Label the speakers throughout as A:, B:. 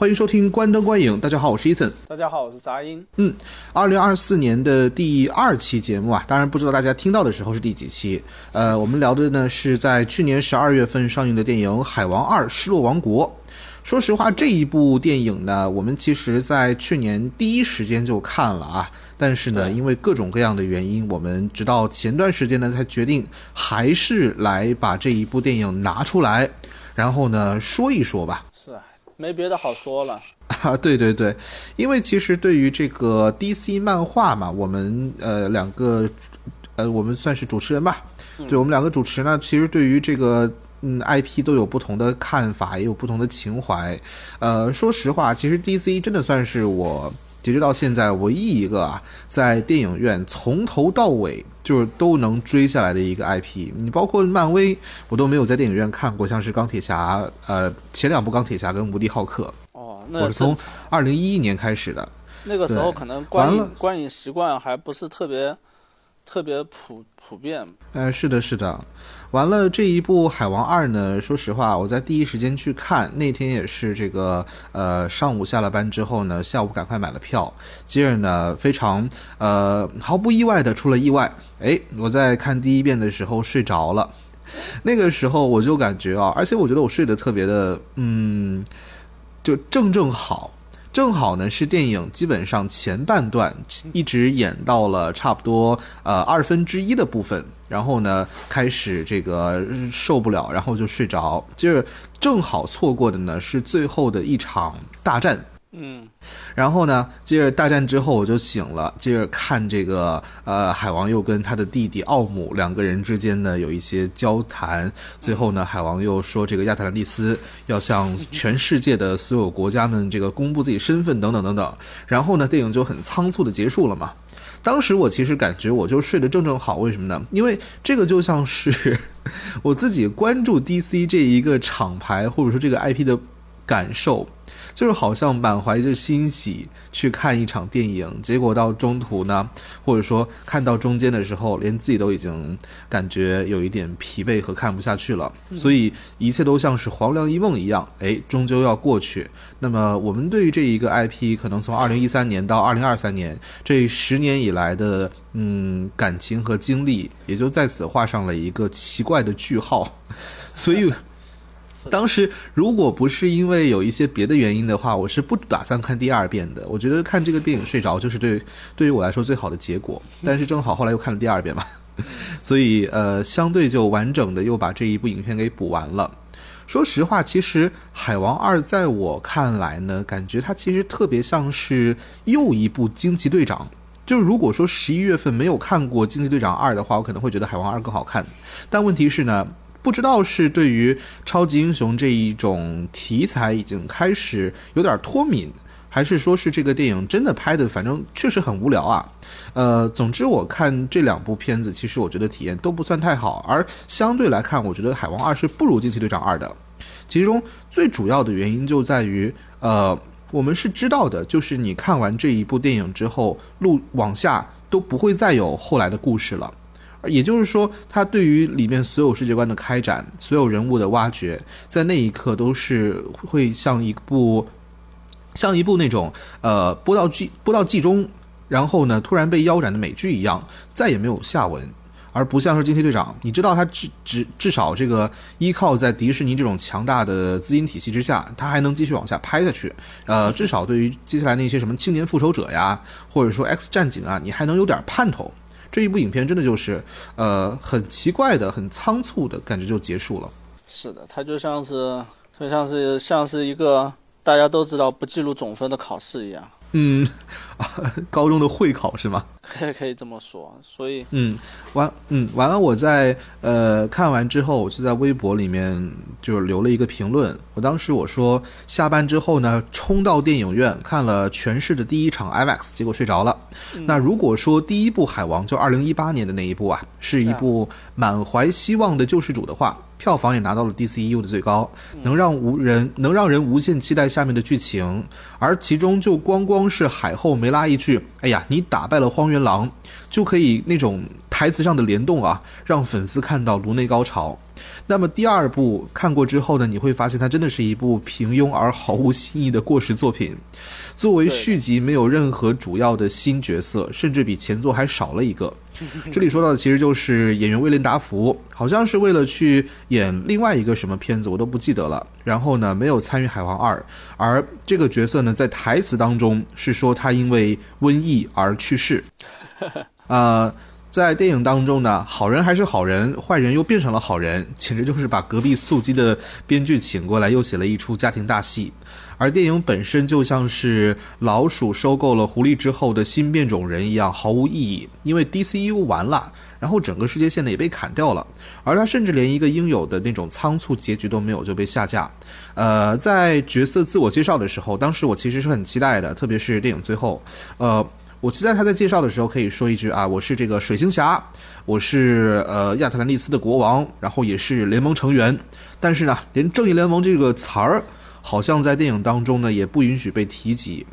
A: 欢迎收听关灯观影，大家好，我是伊森。
B: 大家好，我是杂音。
A: 嗯，二零二四年的第二期节目啊，当然不知道大家听到的时候是第几期。呃，我们聊的呢是在去年十二月份上映的电影《海王二：失落王国》。说实话，这一部电影呢，我们其实在去年第一时间就看了啊，但是呢，因为各种各样的原因，我们直到前段时间呢才决定还是来把这一部电影拿出来，然后呢说一说吧。
B: 没别的好说了
A: 啊，对对对，因为其实对于这个 DC 漫画嘛，我们呃两个呃我们算是主持人吧，对我们两个主持呢，其实对于这个嗯 IP 都有不同的看法，也有不同的情怀。呃，说实话，其实 DC 真的算是我。截止到现在，唯一一个啊，在电影院从头到尾就是都能追下来的一个 IP，你包括漫威，我都没有在电影院看过，像是钢铁侠，呃，前两部钢铁侠跟无敌浩克，
B: 哦，
A: 我是从二零一一年开始的，
B: 那个时候可能观影观影习惯还不是特别特别普普遍，
A: 呃，是的，是的。完了这一部《海王二》呢，说实话，我在第一时间去看，那天也是这个呃上午下了班之后呢，下午赶快买了票，接着呢非常呃毫不意外的出了意外，哎，我在看第一遍的时候睡着了，那个时候我就感觉啊，而且我觉得我睡得特别的嗯，就正正好。正好呢，是电影基本上前半段一直演到了差不多呃二分之一的部分，然后呢开始这个受不了，然后就睡着。接着正好错过的呢是最后的一场大战。
B: 嗯，
A: 然后呢，接着大战之后我就醒了，接着看这个呃，海王又跟他的弟弟奥姆两个人之间呢有一些交谈，最后呢，海王又说这个亚特兰蒂斯要向全世界的所有国家们这个公布自己身份等等等等，然后呢，电影就很仓促的结束了嘛。当时我其实感觉我就睡得正正好，为什么呢？因为这个就像是 我自己关注 DC 这一个厂牌或者说这个 IP 的感受。就是好像满怀着欣喜去看一场电影，结果到中途呢，或者说看到中间的时候，连自己都已经感觉有一点疲惫和看不下去了。所以一切都像是黄粱一梦一样，哎，终究要过去。那么我们对于这一个 IP，可能从二零一三年到二零二三年这十年以来的嗯感情和经历，也就在此画上了一个奇怪的句号。所以。当时如果不是因为有一些别的原因的话，我是不打算看第二遍的。我觉得看这个电影睡着就是对对于我来说最好的结果。但是正好后来又看了第二遍嘛，所以呃，相对就完整的又把这一部影片给补完了。说实话，其实《海王二》在我看来呢，感觉它其实特别像是又一部惊奇队长。就是如果说十一月份没有看过《惊奇队长二》的话，我可能会觉得《海王二》更好看。但问题是呢。不知道是对于超级英雄这一种题材已经开始有点脱敏，还是说是这个电影真的拍的，反正确实很无聊啊。呃，总之我看这两部片子，其实我觉得体验都不算太好。而相对来看，我觉得《海王二》是不如《惊奇队长二》的。其中最主要的原因就在于，呃，我们是知道的，就是你看完这一部电影之后，路往下都不会再有后来的故事了。也就是说，他对于里面所有世界观的开展、所有人物的挖掘，在那一刻都是会像一部像一部那种呃播到剧播到季中，然后呢突然被腰斩的美剧一样，再也没有下文，而不像是惊奇队长。你知道，他至至至少这个依靠在迪士尼这种强大的资金体系之下，他还能继续往下拍下去。呃，至少对于接下来那些什么青年复仇者呀，或者说 X 战警啊，你还能有点盼头。这一部影片真的就是，呃，很奇怪的、很仓促的感觉就结束了。
B: 是的，它就像是，就像是像是一个大家都知道不记录总分的考试一样。
A: 嗯，高中的会考是吗？
B: 可以可以这么说。所以，
A: 嗯，完，嗯，完了。我在呃看完之后，我就在微博里面就留了一个评论。我当时我说，下班之后呢，冲到电影院看了全市的第一场 IMAX，结果睡着了。那如果说第一部《海王》就二零一八年的那一部啊，是一部满怀希望的救世主的话。票房也拿到了 DCEU 的最高，能让无人能让人无限期待下面的剧情，而其中就光光是海后梅拉一句，哎呀，你打败了荒原狼，就可以那种台词上的联动啊，让粉丝看到颅内高潮。那么第二部看过之后呢，你会发现它真的是一部平庸而毫无新意的过时作品。作为续集，没有任何主要的新角色，甚至比前作还少了一个。这里说到的其实就是演员威廉达福，好像是为了去演另外一个什么片子，我都不记得了。然后呢，没有参与《海王二》，而这个角色呢，在台词当中是说他因为瘟疫而去世。呃，在电影当中呢，好人还是好人，坏人又变成了好人，简直就是把隔壁素鸡的编剧请过来，又写了一出家庭大戏。而电影本身就像是老鼠收购了狐狸之后的新变种人一样毫无意义，因为 DCU 完了，然后整个世界线呢也被砍掉了，而他甚至连一个应有的那种仓促结局都没有就被下架。呃，在角色自我介绍的时候，当时我其实是很期待的，特别是电影最后，呃，我期待他在介绍的时候可以说一句啊，我是这个水行侠，我是呃亚特兰蒂斯的国王，然后也是联盟成员，但是呢，连正义联盟这个词儿。好像在电影当中呢，也不允许被提及。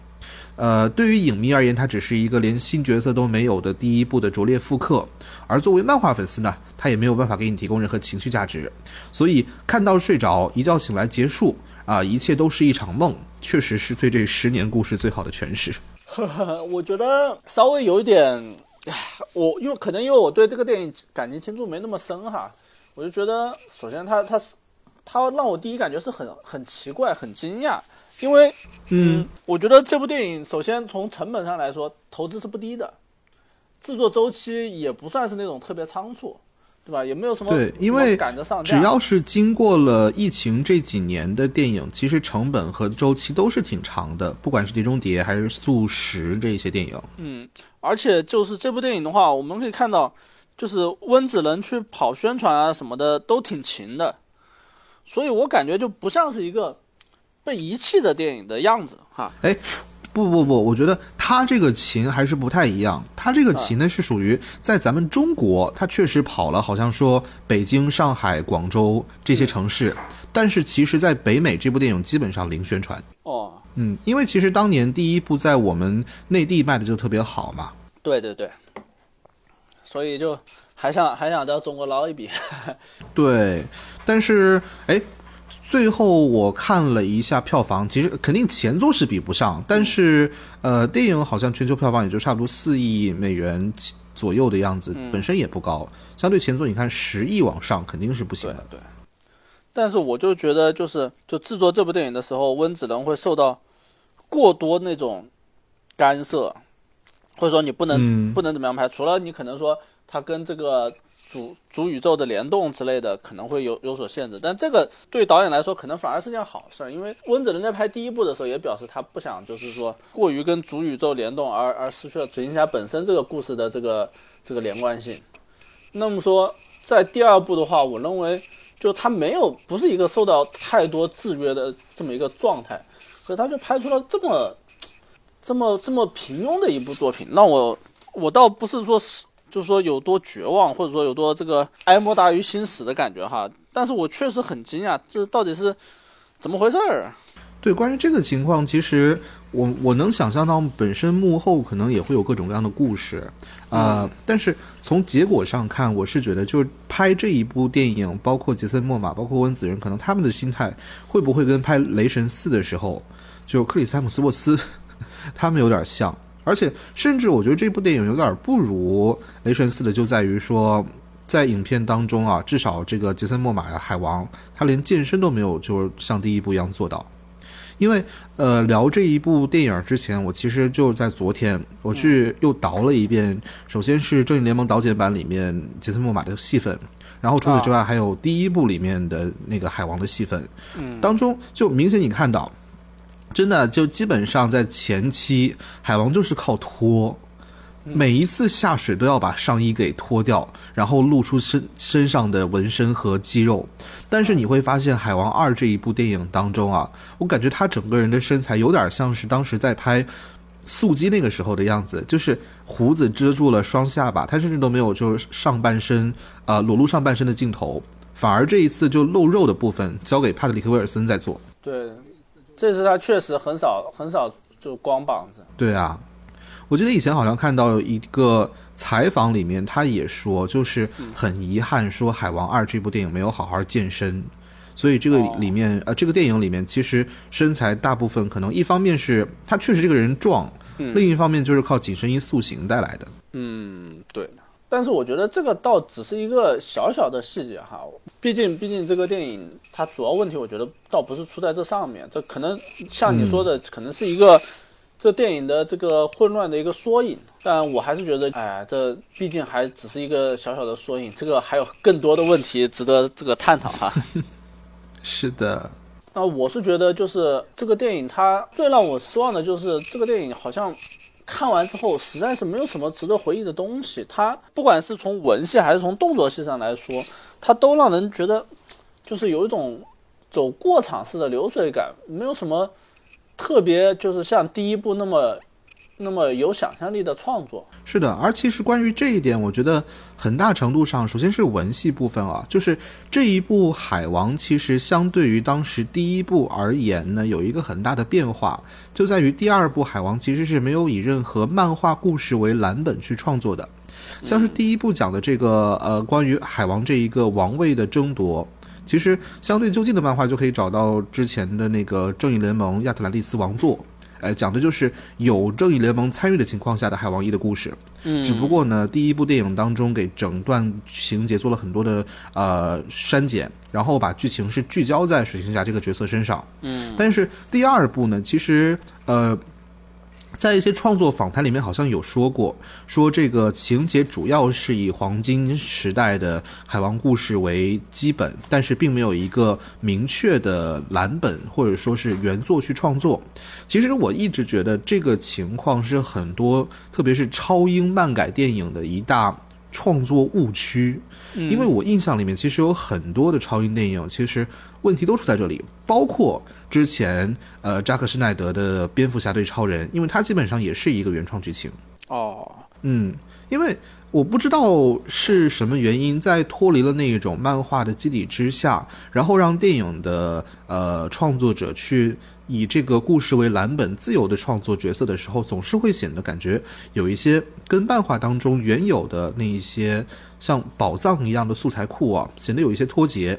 A: 呃，对于影迷而言，它只是一个连新角色都没有的第一部的拙劣复刻。而作为漫画粉丝呢，他也没有办法给你提供任何情绪价值。所以看到睡着，一觉醒来结束啊，一切都是一场梦，确实是对这十年故事最好的诠释。
B: 我觉得稍微有一点，我因为可能因为我对这个电影感情倾注没那么深哈，我就觉得首先它它是。它让我第一感觉是很很奇怪、很惊讶，因为，嗯，我觉得这部电影首先从成本上来说，投资是不低的，制作周期也不算是那种特别仓促，对吧？也没有什么
A: 对，因为
B: 赶得上
A: 只要是经过了疫情这几年的电影，其实成本和周期都是挺长的，不管是《碟中谍》还是《速食》这些电影。
B: 嗯，而且就是这部电影的话，我们可以看到，就是温子仁去跑宣传啊什么的都挺勤的。所以我感觉就不像是一个被遗弃的电影的样子哈。
A: 哎，不不不，我觉得他这个琴还是不太一样。他这个琴呢是属于在咱们中国，他确实跑了，好像说北京、上海、广州这些城市，但是其实在北美这部电影基本上零宣传。
B: 哦，
A: 嗯，因为其实当年第一部在我们内地卖的就特别好嘛。
B: 对对对。所以就还想还想到中国捞一笔。
A: 对。但是，哎，最后我看了一下票房，其实肯定前作是比不上，但是，呃，电影好像全球票房也就差不多四亿美元左右的样子，本身也不高。相对前作，你看十亿往上肯定是不行的。
B: 对。但是我就觉得，就是就制作这部电影的时候，温子仁会受到过多那种干涉，或者说你不能不能怎么样拍，除了你可能说他跟这个。主主宇宙的联动之类的可能会有有所限制，但这个对导演来说可能反而是件好事，因为温子仁在拍第一部的时候也表示他不想就是说过于跟主宇宙联动而而失去了水行侠本身这个故事的这个这个连贯性。那么说在第二部的话，我认为就他没有不是一个受到太多制约的这么一个状态，所以他就拍出了这么这么这么平庸的一部作品。那我我倒不是说是。就是说有多绝望，或者说有多这个哀莫大于心死的感觉哈。但是我确实很惊讶，这到底是怎么回事儿？
A: 对，关于这个情况，其实我我能想象到，本身幕后可能也会有各种各样的故事啊。但是从结果上看，我是觉得，就是拍这一部电影，包括杰森·莫玛，包括温子仁，可能他们的心态会不会跟拍《雷神四》的时候，就克里斯·姆斯沃斯 他们有点像？而且，甚至我觉得这部电影有点不如《雷神四》的，就在于说，在影片当中啊，至少这个杰森·莫玛的海王，他连健身都没有，就是像第一部一样做到。因为，呃，聊这一部电影之前，我其实就在昨天，我去又倒了一遍。首先是《正义联盟》导剪版里面杰森·莫玛的戏份，然后除此之外，还有第一部里面的那个海王的戏份，当中就明显你看到。真的就基本上在前期，海王就是靠脱，每一次下水都要把上衣给脱掉，然后露出身身上的纹身和肌肉。但是你会发现，《海王二》这一部电影当中啊，我感觉他整个人的身材有点像是当时在拍《速激》那个时候的样子，就是胡子遮住了双下巴，他甚至都没有就是上半身啊裸露上半身的镜头，反而这一次就露肉的部分交给帕特里克威尔森在做。
B: 对。这次他确实很少很少就光膀子。
A: 对啊，我记得以前好像看到一个采访里面他也说，就是很遗憾说《海王二》这部电影没有好好健身，所以这个里面呃，这个电影里面其实身材大部分可能一方面是他确实这个人壮，另一方面就是靠紧身衣塑形带来的。
B: 嗯，对。但是我觉得这个倒只是一个小小的细节哈，毕竟毕竟这个电影它主要问题，我觉得倒不是出在这上面，这可能像你说的，可能是一个这电影的这个混乱的一个缩影。但我还是觉得，哎，这毕竟还只是一个小小的缩影，这个还有更多的问题值得这个探讨哈。
A: 是的，
B: 那我是觉得，就是这个电影它最让我失望的就是这个电影好像。看完之后，实在是没有什么值得回忆的东西。它不管是从文戏还是从动作戏上来说，它都让人觉得就是有一种走过场式的流水感，没有什么特别，就是像第一部那么。那么有想象力的创作
A: 是的，而其实关于这一点，我觉得很大程度上，首先是文戏部分啊，就是这一部《海王》其实相对于当时第一部而言呢，有一个很大的变化，就在于第二部《海王》其实是没有以任何漫画故事为蓝本去创作的，像是第一部讲的这个呃关于海王这一个王位的争夺，其实相对就近的漫画就可以找到之前的那个《正义联盟：亚特兰蒂斯王座》。哎，讲的就是有正义联盟参与的情况下的海王一的故事。
B: 嗯，
A: 只不过呢，第一部电影当中给整段情节做了很多的呃删减，然后把剧情是聚焦在水行侠这个角色身上。
B: 嗯，
A: 但是第二部呢，其实呃。在一些创作访谈里面，好像有说过，说这个情节主要是以黄金时代的海王故事为基本，但是并没有一个明确的蓝本或者说是原作去创作。其实我一直觉得这个情况是很多，特别是超英漫改电影的一大创作误区。因为我印象里面其实有很多的超英电影，其实问题都出在这里，包括。之前，呃，扎克施奈德的蝙蝠侠对超人，因为它基本上也是一个原创剧情。
B: 哦，
A: 嗯，因为我不知道是什么原因，在脱离了那一种漫画的基底之下，然后让电影的呃创作者去以这个故事为蓝本，自由的创作角色的时候，总是会显得感觉有一些跟漫画当中原有的那一些像宝藏一样的素材库啊，显得有一些脱节。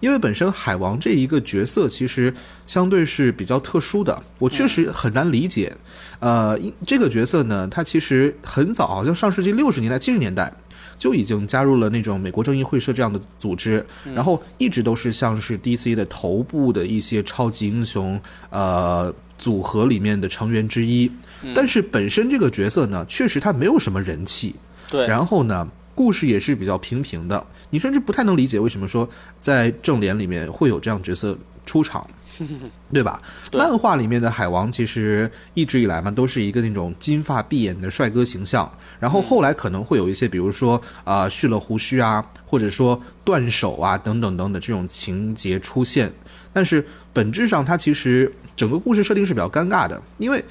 A: 因为本身海王这一个角色其实相对是比较特殊的，我确实很难理解。呃，这个角色呢，他其实很早，好像上世纪六十年代、七十年代就已经加入了那种美国正义会社这样的组织，然后一直都是像是 DC 的头部的一些超级英雄呃组合里面的成员之一。但是本身这个角色呢，确实他没有什么人气。
B: 对，
A: 然后呢？故事也是比较平平的，你甚至不太能理解为什么说在正联里面会有这样角色出场，对吧？漫画里面的海王其实一直以来嘛都是一个那种金发碧眼的帅哥形象，然后后来可能会有一些，比如说啊蓄了胡须啊，或者说断手啊等等等等这种情节出现，但是本质上它其实整个故事设定是比较尴尬的，因为。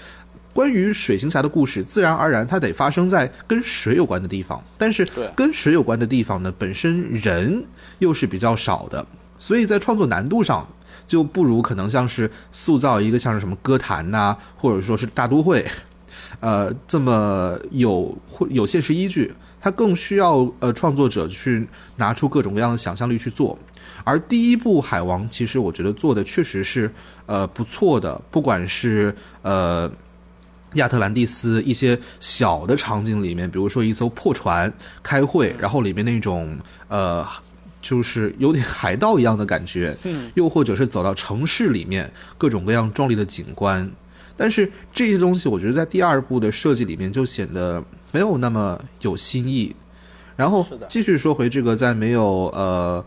A: 关于水行侠的故事，自然而然它得发生在跟水有关的地方，但是跟水有关的地方呢，本身人又是比较少的，所以在创作难度上就不如可能像是塑造一个像是什么歌坛呐，或者说是大都会，呃，这么有有现实依据，它更需要呃创作者去拿出各种各样的想象力去做。而第一部海王，其实我觉得做的确实是呃不错的，不管是呃。亚特兰蒂斯一些小的场景里面，比如说一艘破船开会，然后里面那种呃，就是有点海盗一样的感觉，
B: 嗯，
A: 又或者是走到城市里面各种各样壮丽的景观，但是这些东西我觉得在第二部的设计里面就显得没有那么有新意。然后继续说回这个在没有呃。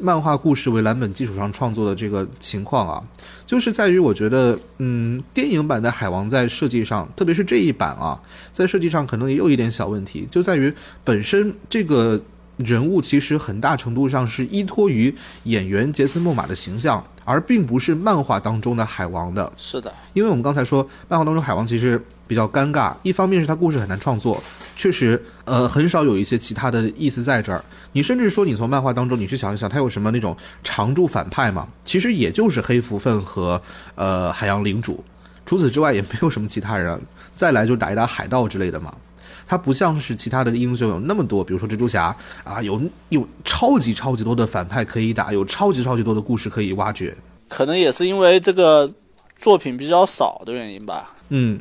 A: 漫画故事为蓝本基础上创作的这个情况啊，就是在于我觉得，嗯，电影版的海王在设计上，特别是这一版啊，在设计上可能也有一点小问题，就在于本身这个。人物其实很大程度上是依托于演员杰森·莫玛的形象，而并不是漫画当中的海王的。
B: 是的，
A: 因为我们刚才说，漫画当中海王其实比较尴尬，一方面是他故事很难创作，确实，呃，很少有一些其他的意思在这儿。你甚至说，你从漫画当中你去想一想，他有什么那种常驻反派嘛？其实也就是黑蝠鲼和呃海洋领主，除此之外也没有什么其他人。再来就打一打海盗之类的嘛。它不像是其他的英雄有那么多，比如说蜘蛛侠啊，有有超级超级多的反派可以打，有超级超级多的故事可以挖掘。
B: 可能也是因为这个作品比较少的原因吧。
A: 嗯，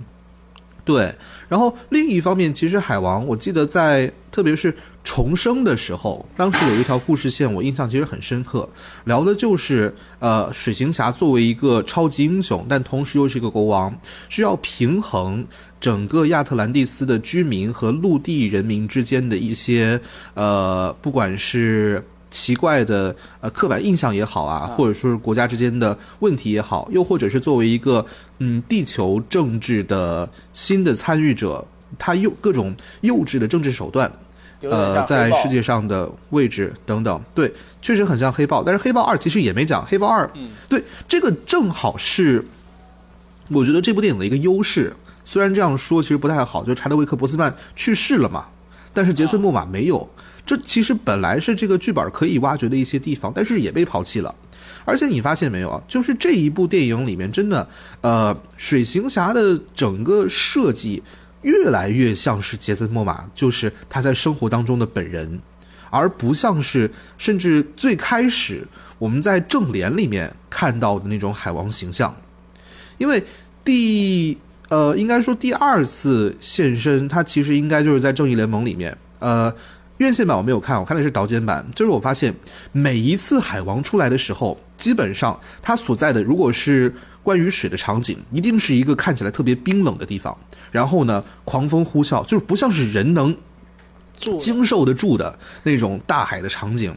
A: 对。然后另一方面，其实海王，我记得在特别是重生的时候，当时有一条故事线，我印象其实很深刻，聊的就是呃，水行侠作为一个超级英雄，但同时又是一个国王，需要平衡整个亚特兰蒂斯的居民和陆地人民之间的一些呃，不管是。奇怪的呃刻板印象也好啊，或者说是国家之间的问题也好，又或者是作为一个嗯地球政治的新的参与者，他幼各种幼稚的政治手段，呃，在世界上的位置等等，对，确实很像黑豹。但是黑豹二其实也没讲，黑豹二，对，这个正好是我觉得这部电影的一个优势。虽然这样说其实不太好，就查德维克·博斯曼去世了嘛，但是杰森·莫玛没有。这其实本来是这个剧本可以挖掘的一些地方，但是也被抛弃了。而且你发现没有啊？就是这一部电影里面，真的，呃，水行侠的整个设计越来越像是杰森·莫玛，就是他在生活当中的本人，而不像是甚至最开始我们在正联里面看到的那种海王形象。因为第呃，应该说第二次现身，他其实应该就是在正义联盟里面，呃。院线版我没有看，我看的是导剪版。就是我发现每一次海王出来的时候，基本上他所在的如果是关于水的场景，一定是一个看起来特别冰冷的地方。然后呢，狂风呼啸，就是不像是人能经受得住的那种大海的场景。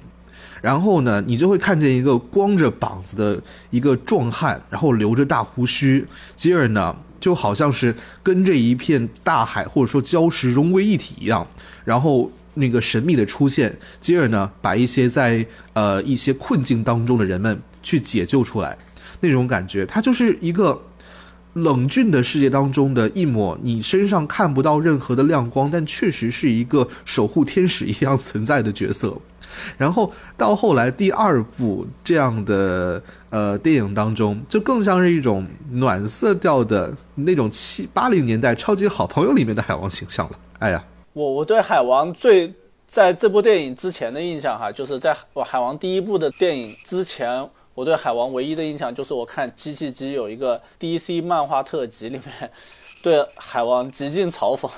A: 然后呢，你就会看见一个光着膀子的一个壮汉，然后留着大胡须，接着呢，就好像是跟这一片大海或者说礁石融为一体一样，然后。那个神秘的出现，接着呢，把一些在呃一些困境当中的人们去解救出来，那种感觉，它就是一个冷峻的世界当中的一抹你身上看不到任何的亮光，但确实是一个守护天使一样存在的角色。然后到后来第二部这样的呃电影当中，就更像是一种暖色调的那种七八零年代超级好朋友里面的海王形象了。哎呀。
B: 我我对海王最在这部电影之前的印象哈，就是在我海王第一部的电影之前，我对海王唯一的印象就是我看机器机有一个 DC 漫画特辑里面 对海王极尽嘲讽，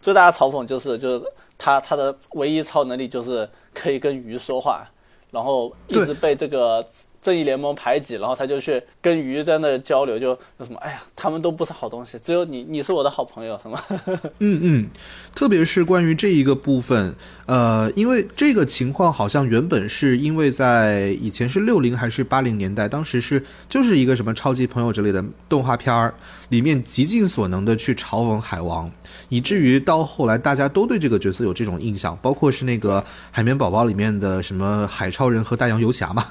B: 最大的嘲讽就是就是他他的唯一超能力就是可以跟鱼说话，然后一直被这个。正义联盟排挤，然后他就去跟鱼在那交流，就就什么，哎呀，他们都不是好东西，只有你，你是我的好朋友，什么？
A: 嗯嗯，特别是关于这一个部分，呃，因为这个情况好像原本是因为在以前是六零还是八零年代，当时是就是一个什么超级朋友之类的动画片儿，里面极尽所能的去嘲讽海王，以至于到后来大家都对这个角色有这种印象，包括是那个海绵宝宝里面的什么海超人和大洋游侠嘛。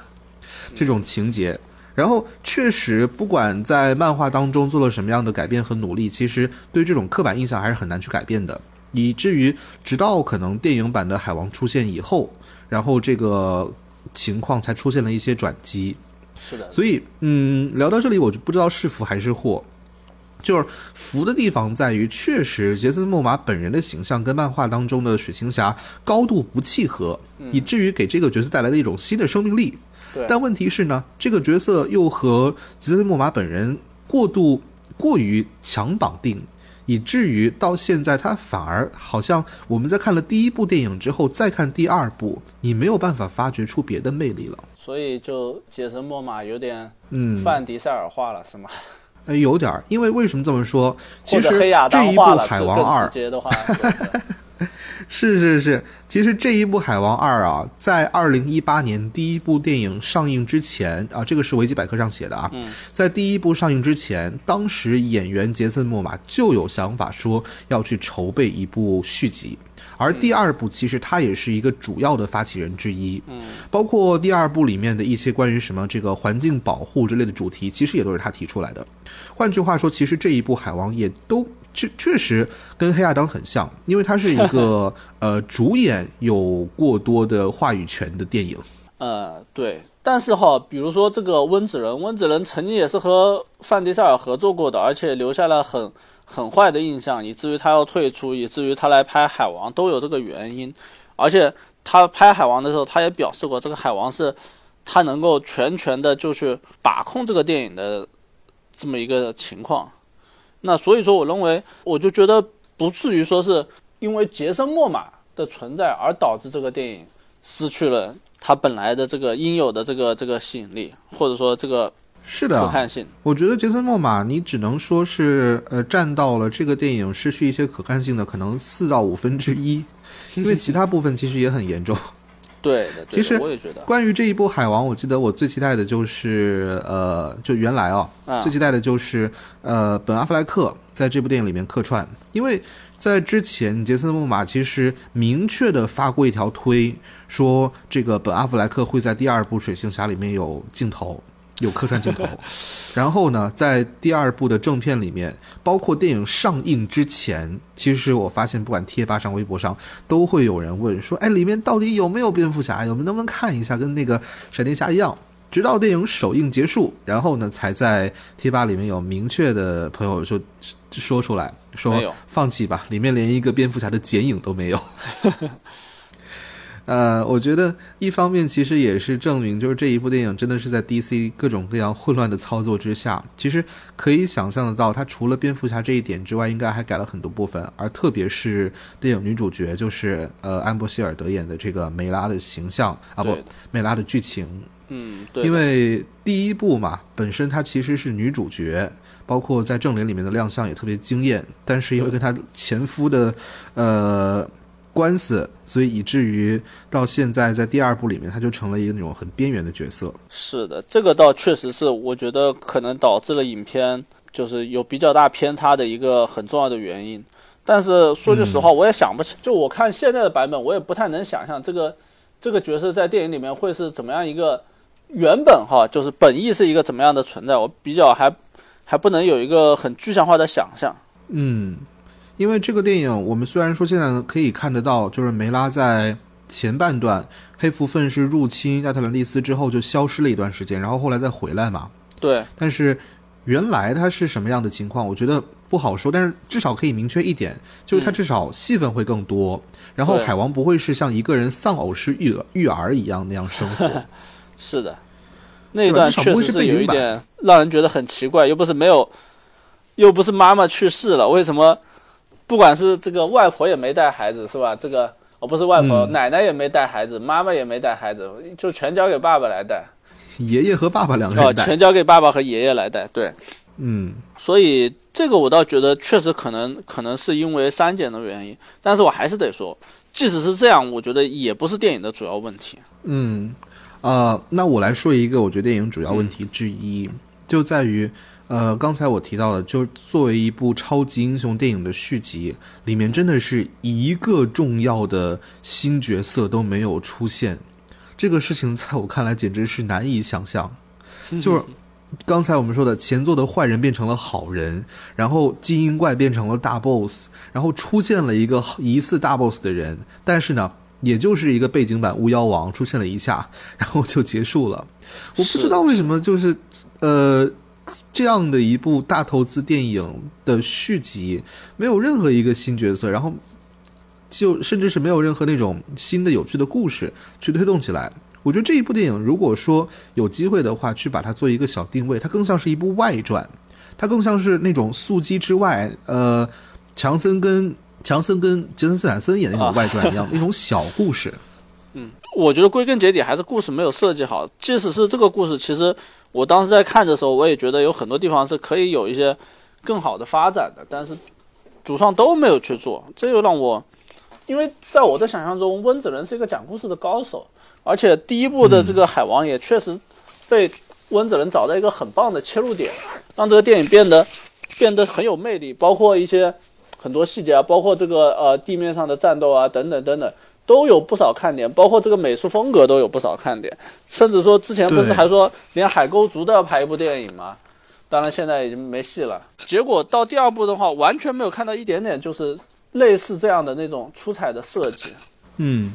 A: 这种情节，然后确实，不管在漫画当中做了什么样的改变和努力，其实对这种刻板印象还是很难去改变的。以至于直到可能电影版的海王出现以后，然后这个情况才出现了一些转机。
B: 是的。
A: 所以，嗯，聊到这里，我就不知道是福还是祸。就是福的地方在于，确实杰森·莫玛本人的形象跟漫画当中的水行侠高度不契合，以至于给这个角色带来了一种新的生命力。但问题是呢，这个角色又和吉森·莫玛本人过度过于强绑定，以至于到现在他反而好像我们在看了第一部电影之后再看第二部，你没有办法发掘出别的魅力了。
B: 所以就杰森·莫玛有点嗯范迪塞尔化了，是吗？
A: 呃，有点儿，因为为什么这么说？其实这一部《海王二》。是是是，其实这一部《海王二》啊，在二零一八年第一部电影上映之前啊，这个是维基百科上写的啊，在第一部上映之前，当时演员杰森·莫玛就有想法说要去筹备一部续集，而第二部其实他也是一个主要的发起人之一，
B: 嗯，
A: 包括第二部里面的一些关于什么这个环境保护之类的主题，其实也都是他提出来的。换句话说，其实这一部《海王》也都。确确实跟黑亚当很像，因为它是一个 呃主演有过多的话语权的电影。
B: 呃，对，但是哈，比如说这个温子仁，温子仁曾经也是和范迪塞尔合作过的，而且留下了很很坏的印象，以至于他要退出，以至于他来拍海王都有这个原因。而且他拍海王的时候，他也表示过，这个海王是他能够全权的就去把控这个电影的这么一个情况。那所以说，我认为我就觉得不至于说是因为杰森·莫玛的存在而导致这个电影失去了它本来的这个应有的这个这个吸引力，或者说这个
A: 是的
B: 可看性。
A: 我觉得杰森·莫玛，你只能说是呃占到了这个电影失去一些可看性的可能四到五分之一，因为其他部分其实也很严重。
B: 对的，
A: 其实
B: 我也觉得，
A: 关于这一部《海王》，我记得我最期待的就是呃，就原来啊，最期待的就是呃，本阿弗莱克在这部电影里面客串，因为在之前杰森·木马其实明确的发过一条推，说这个本阿弗莱克会在第二部《水行侠》里面有镜头。有客串镜头，然后呢，在第二部的正片里面，包括电影上映之前，其实我发现，不管贴吧上、微博上，都会有人问说：“哎，里面到底有没有蝙蝠侠？我们能不能看一下，跟那个闪电侠一样？”直到电影首映结束，然后呢，才在贴吧里面有明确的朋友就说出来说：“放弃吧，里面连一个蝙蝠侠的剪影都没有。”呃，我觉得一方面其实也是证明，就是这一部电影真的是在 DC 各种各样混乱的操作之下，其实可以想象得到，它除了蝙蝠侠这一点之外，应该还改了很多部分，而特别是电影女主角，就是呃安博希尔德演的这个梅拉的形象啊，不，梅拉的剧情，
B: 嗯，对，
A: 因为第一部嘛，本身她其实是女主角，包括在正脸里面的亮相也特别惊艳，但是因为跟她前夫的呃。官司，所以以至于到现在，在第二部里面，她就成了一个那种很边缘的角色。
B: 是的，这个倒确实是，我觉得可能导致了影片就是有比较大偏差的一个很重要的原因。但是说句实话，我也想不起，就我看现在的版本，我也不太能想象这个这个角色在电影里面会是怎么样一个原本哈，就是本意是一个怎么样的存在。我比较还还不能有一个很具象化的想象。
A: 嗯。因为这个电影，我们虽然说现在可以看得到，就是梅拉在前半段黑蝠愤是入侵亚特兰蒂斯之后就消失了一段时间，然后后来再回来嘛。
B: 对。
A: 但是原来他是什么样的情况，我觉得不好说。但是至少可以明确一点，就是他至少戏份会更多。然后海王不会是像一个人丧偶式育育儿一样那样生活。
B: 是的，那一段确实是有一点让人觉得很奇怪，又不是没有，又不是妈妈去世了，为什么？不管是这个外婆也没带孩子是吧？这个哦不是外婆，奶奶也没带孩子，妈妈也没带孩子，就全交给爸爸来带。
A: 爷爷和爸爸两个人
B: 带。哦，全交给爸爸和爷爷来带。对，
A: 嗯，
B: 所以这个我倒觉得确实可能可能是因为删减的原因，但是我还是得说，即使是这样，我觉得也不是电影的主要问题。
A: 嗯，呃，那我来说一个，我觉得电影主要问题之一就在于。呃，刚才我提到的，就是作为一部超级英雄电影的续集，里面真的是一个重要的新角色都没有出现，这个事情在我看来简直是难以想象。就是刚才我们说的，前作的坏人变成了好人，然后精英怪变成了大 boss，然后出现了一个疑似大 boss 的人，但是呢，也就是一个背景版巫妖王出现了一下，然后就结束了。我不知道为什么，就是呃。这样的一部大投资电影的续集，没有任何一个新角色，然后就甚至是没有任何那种新的有趣的故事去推动起来。我觉得这一部电影，如果说有机会的话，去把它做一个小定位，它更像是一部外传，它更像是那种速激之外，呃，强森跟强森跟杰森斯坦森演的那种外传一样，一种小故事。
B: 嗯，我觉得归根结底还是故事没有设计好。即使是这个故事，其实我当时在看的时候，我也觉得有很多地方是可以有一些更好的发展的，但是主创都没有去做，这又让我，因为在我的想象中，温子仁是一个讲故事的高手，而且第一部的这个海王也确实被温子仁找到一个很棒的切入点，让这个电影变得变得很有魅力，包括一些很多细节啊，包括这个呃地面上的战斗啊，等等等等。都有不少看点，包括这个美术风格都有不少看点，甚至说之前不是还说连海沟族都要拍一部电影吗？当然现在已经没戏了。结果到第二部的话，完全没有看到一点点就是类似这样的那种出彩的设计。
A: 嗯，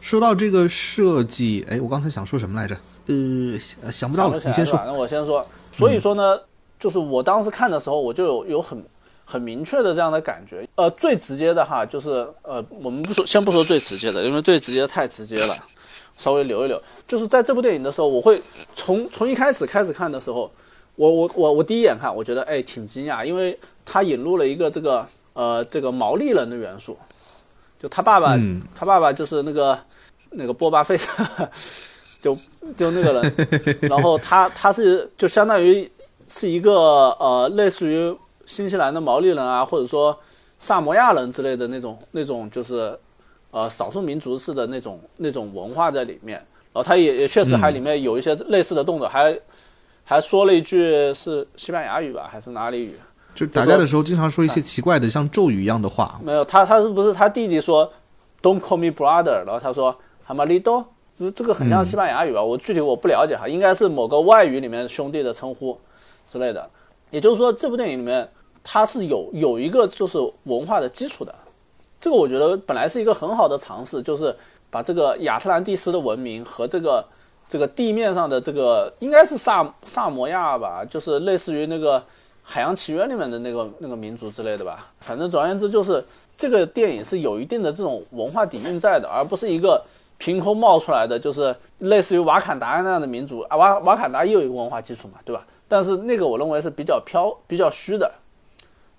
A: 说到这个设计，哎，我刚才想说什么来着？呃，想不到了，你先说。
B: 那我先说。所以说呢，就是我当时看的时候，我就有有很很明确的这样的感觉。呃，最直接的哈，就是呃，我们不说，先不说最直接的，因为最直接太直接了，稍微留一留。就是在这部电影的时候，我会从从一开始开始看的时候，我我我我第一眼看，我觉得哎挺惊讶，因为他引入了一个这个呃这个毛利人的元素，就他爸爸，他爸爸就是那个那个波巴费特。就就那个人，然后他他是就相当于是一个呃类似于新西兰的毛利人啊，或者说萨摩亚人之类的那种那种就是呃少数民族式的那种那种文化在里面。然后他也也确实还里面有一些类似的动作，还还说了一句是西班牙语吧，还是哪里语？
A: 就打架的时候经常说一些奇怪的像咒语一样的话。
B: 没有，他他是不是他弟弟说 Don't call me brother，然后他说 Hamalido。这这个很像西班牙语吧？我具体我不了解哈，应该是某个外语里面兄弟的称呼之类的。也就是说，这部电影里面它是有有一个就是文化的基础的。这个我觉得本来是一个很好的尝试，就是把这个亚特兰蒂斯的文明和这个这个地面上的这个应该是萨萨摩亚吧，就是类似于那个《海洋奇缘》里面的那个那个民族之类的吧。反正总而言之，就是这个电影是有一定的这种文化底蕴在的，而不是一个。凭空冒出来的就是类似于瓦坎达那样的民族啊，瓦瓦坎达也有一个文化基础嘛，对吧？但是那个我认为是比较飘、比较虚的。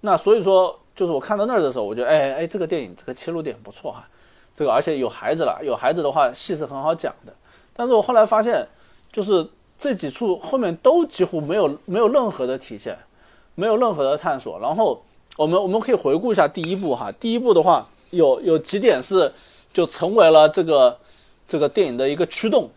B: 那所以说，就是我看到那儿的时候，我觉得，哎哎，这个电影这个切入点不错哈，这个而且有孩子了，有孩子的话戏是很好讲的。但是我后来发现，就是这几处后面都几乎没有没有任何的体现，没有任何的探索。然后我们我们可以回顾一下第一部哈，第一部的话有有几点是就成为了这个。这个电影的一个驱动，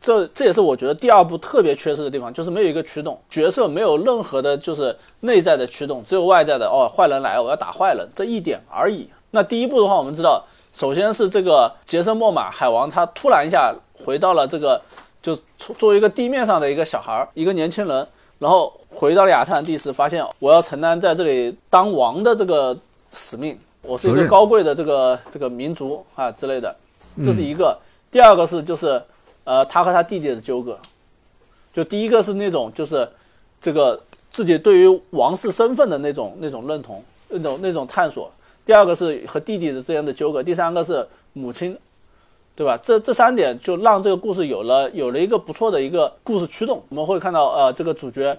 B: 这这也是我觉得第二部特别缺失的地方，就是没有一个驱动，角色没有任何的，就是内在的驱动，只有外在的。哦，坏人来了，我要打坏人，这一点而已。那第一部的话，我们知道，首先是这个杰森·莫玛海王，他突然一下回到了这个，就作为一个地面上的一个小孩儿，一个年轻人，然后回到了亚特兰蒂斯，发现我要承担在这里当王的这个使命，我是一个高贵的这个这个民族啊之类的。这是一个，第二个是就是，呃，他和他弟弟的纠葛，就第一个是那种就是这个自己对于王室身份的那种那种认同，那种那种探索。第二个是和弟弟的这样的纠葛，第三个是母亲，对吧？这这三点就让这个故事有了有了一个不错的一个故事驱动。我们会看到，呃，这个主角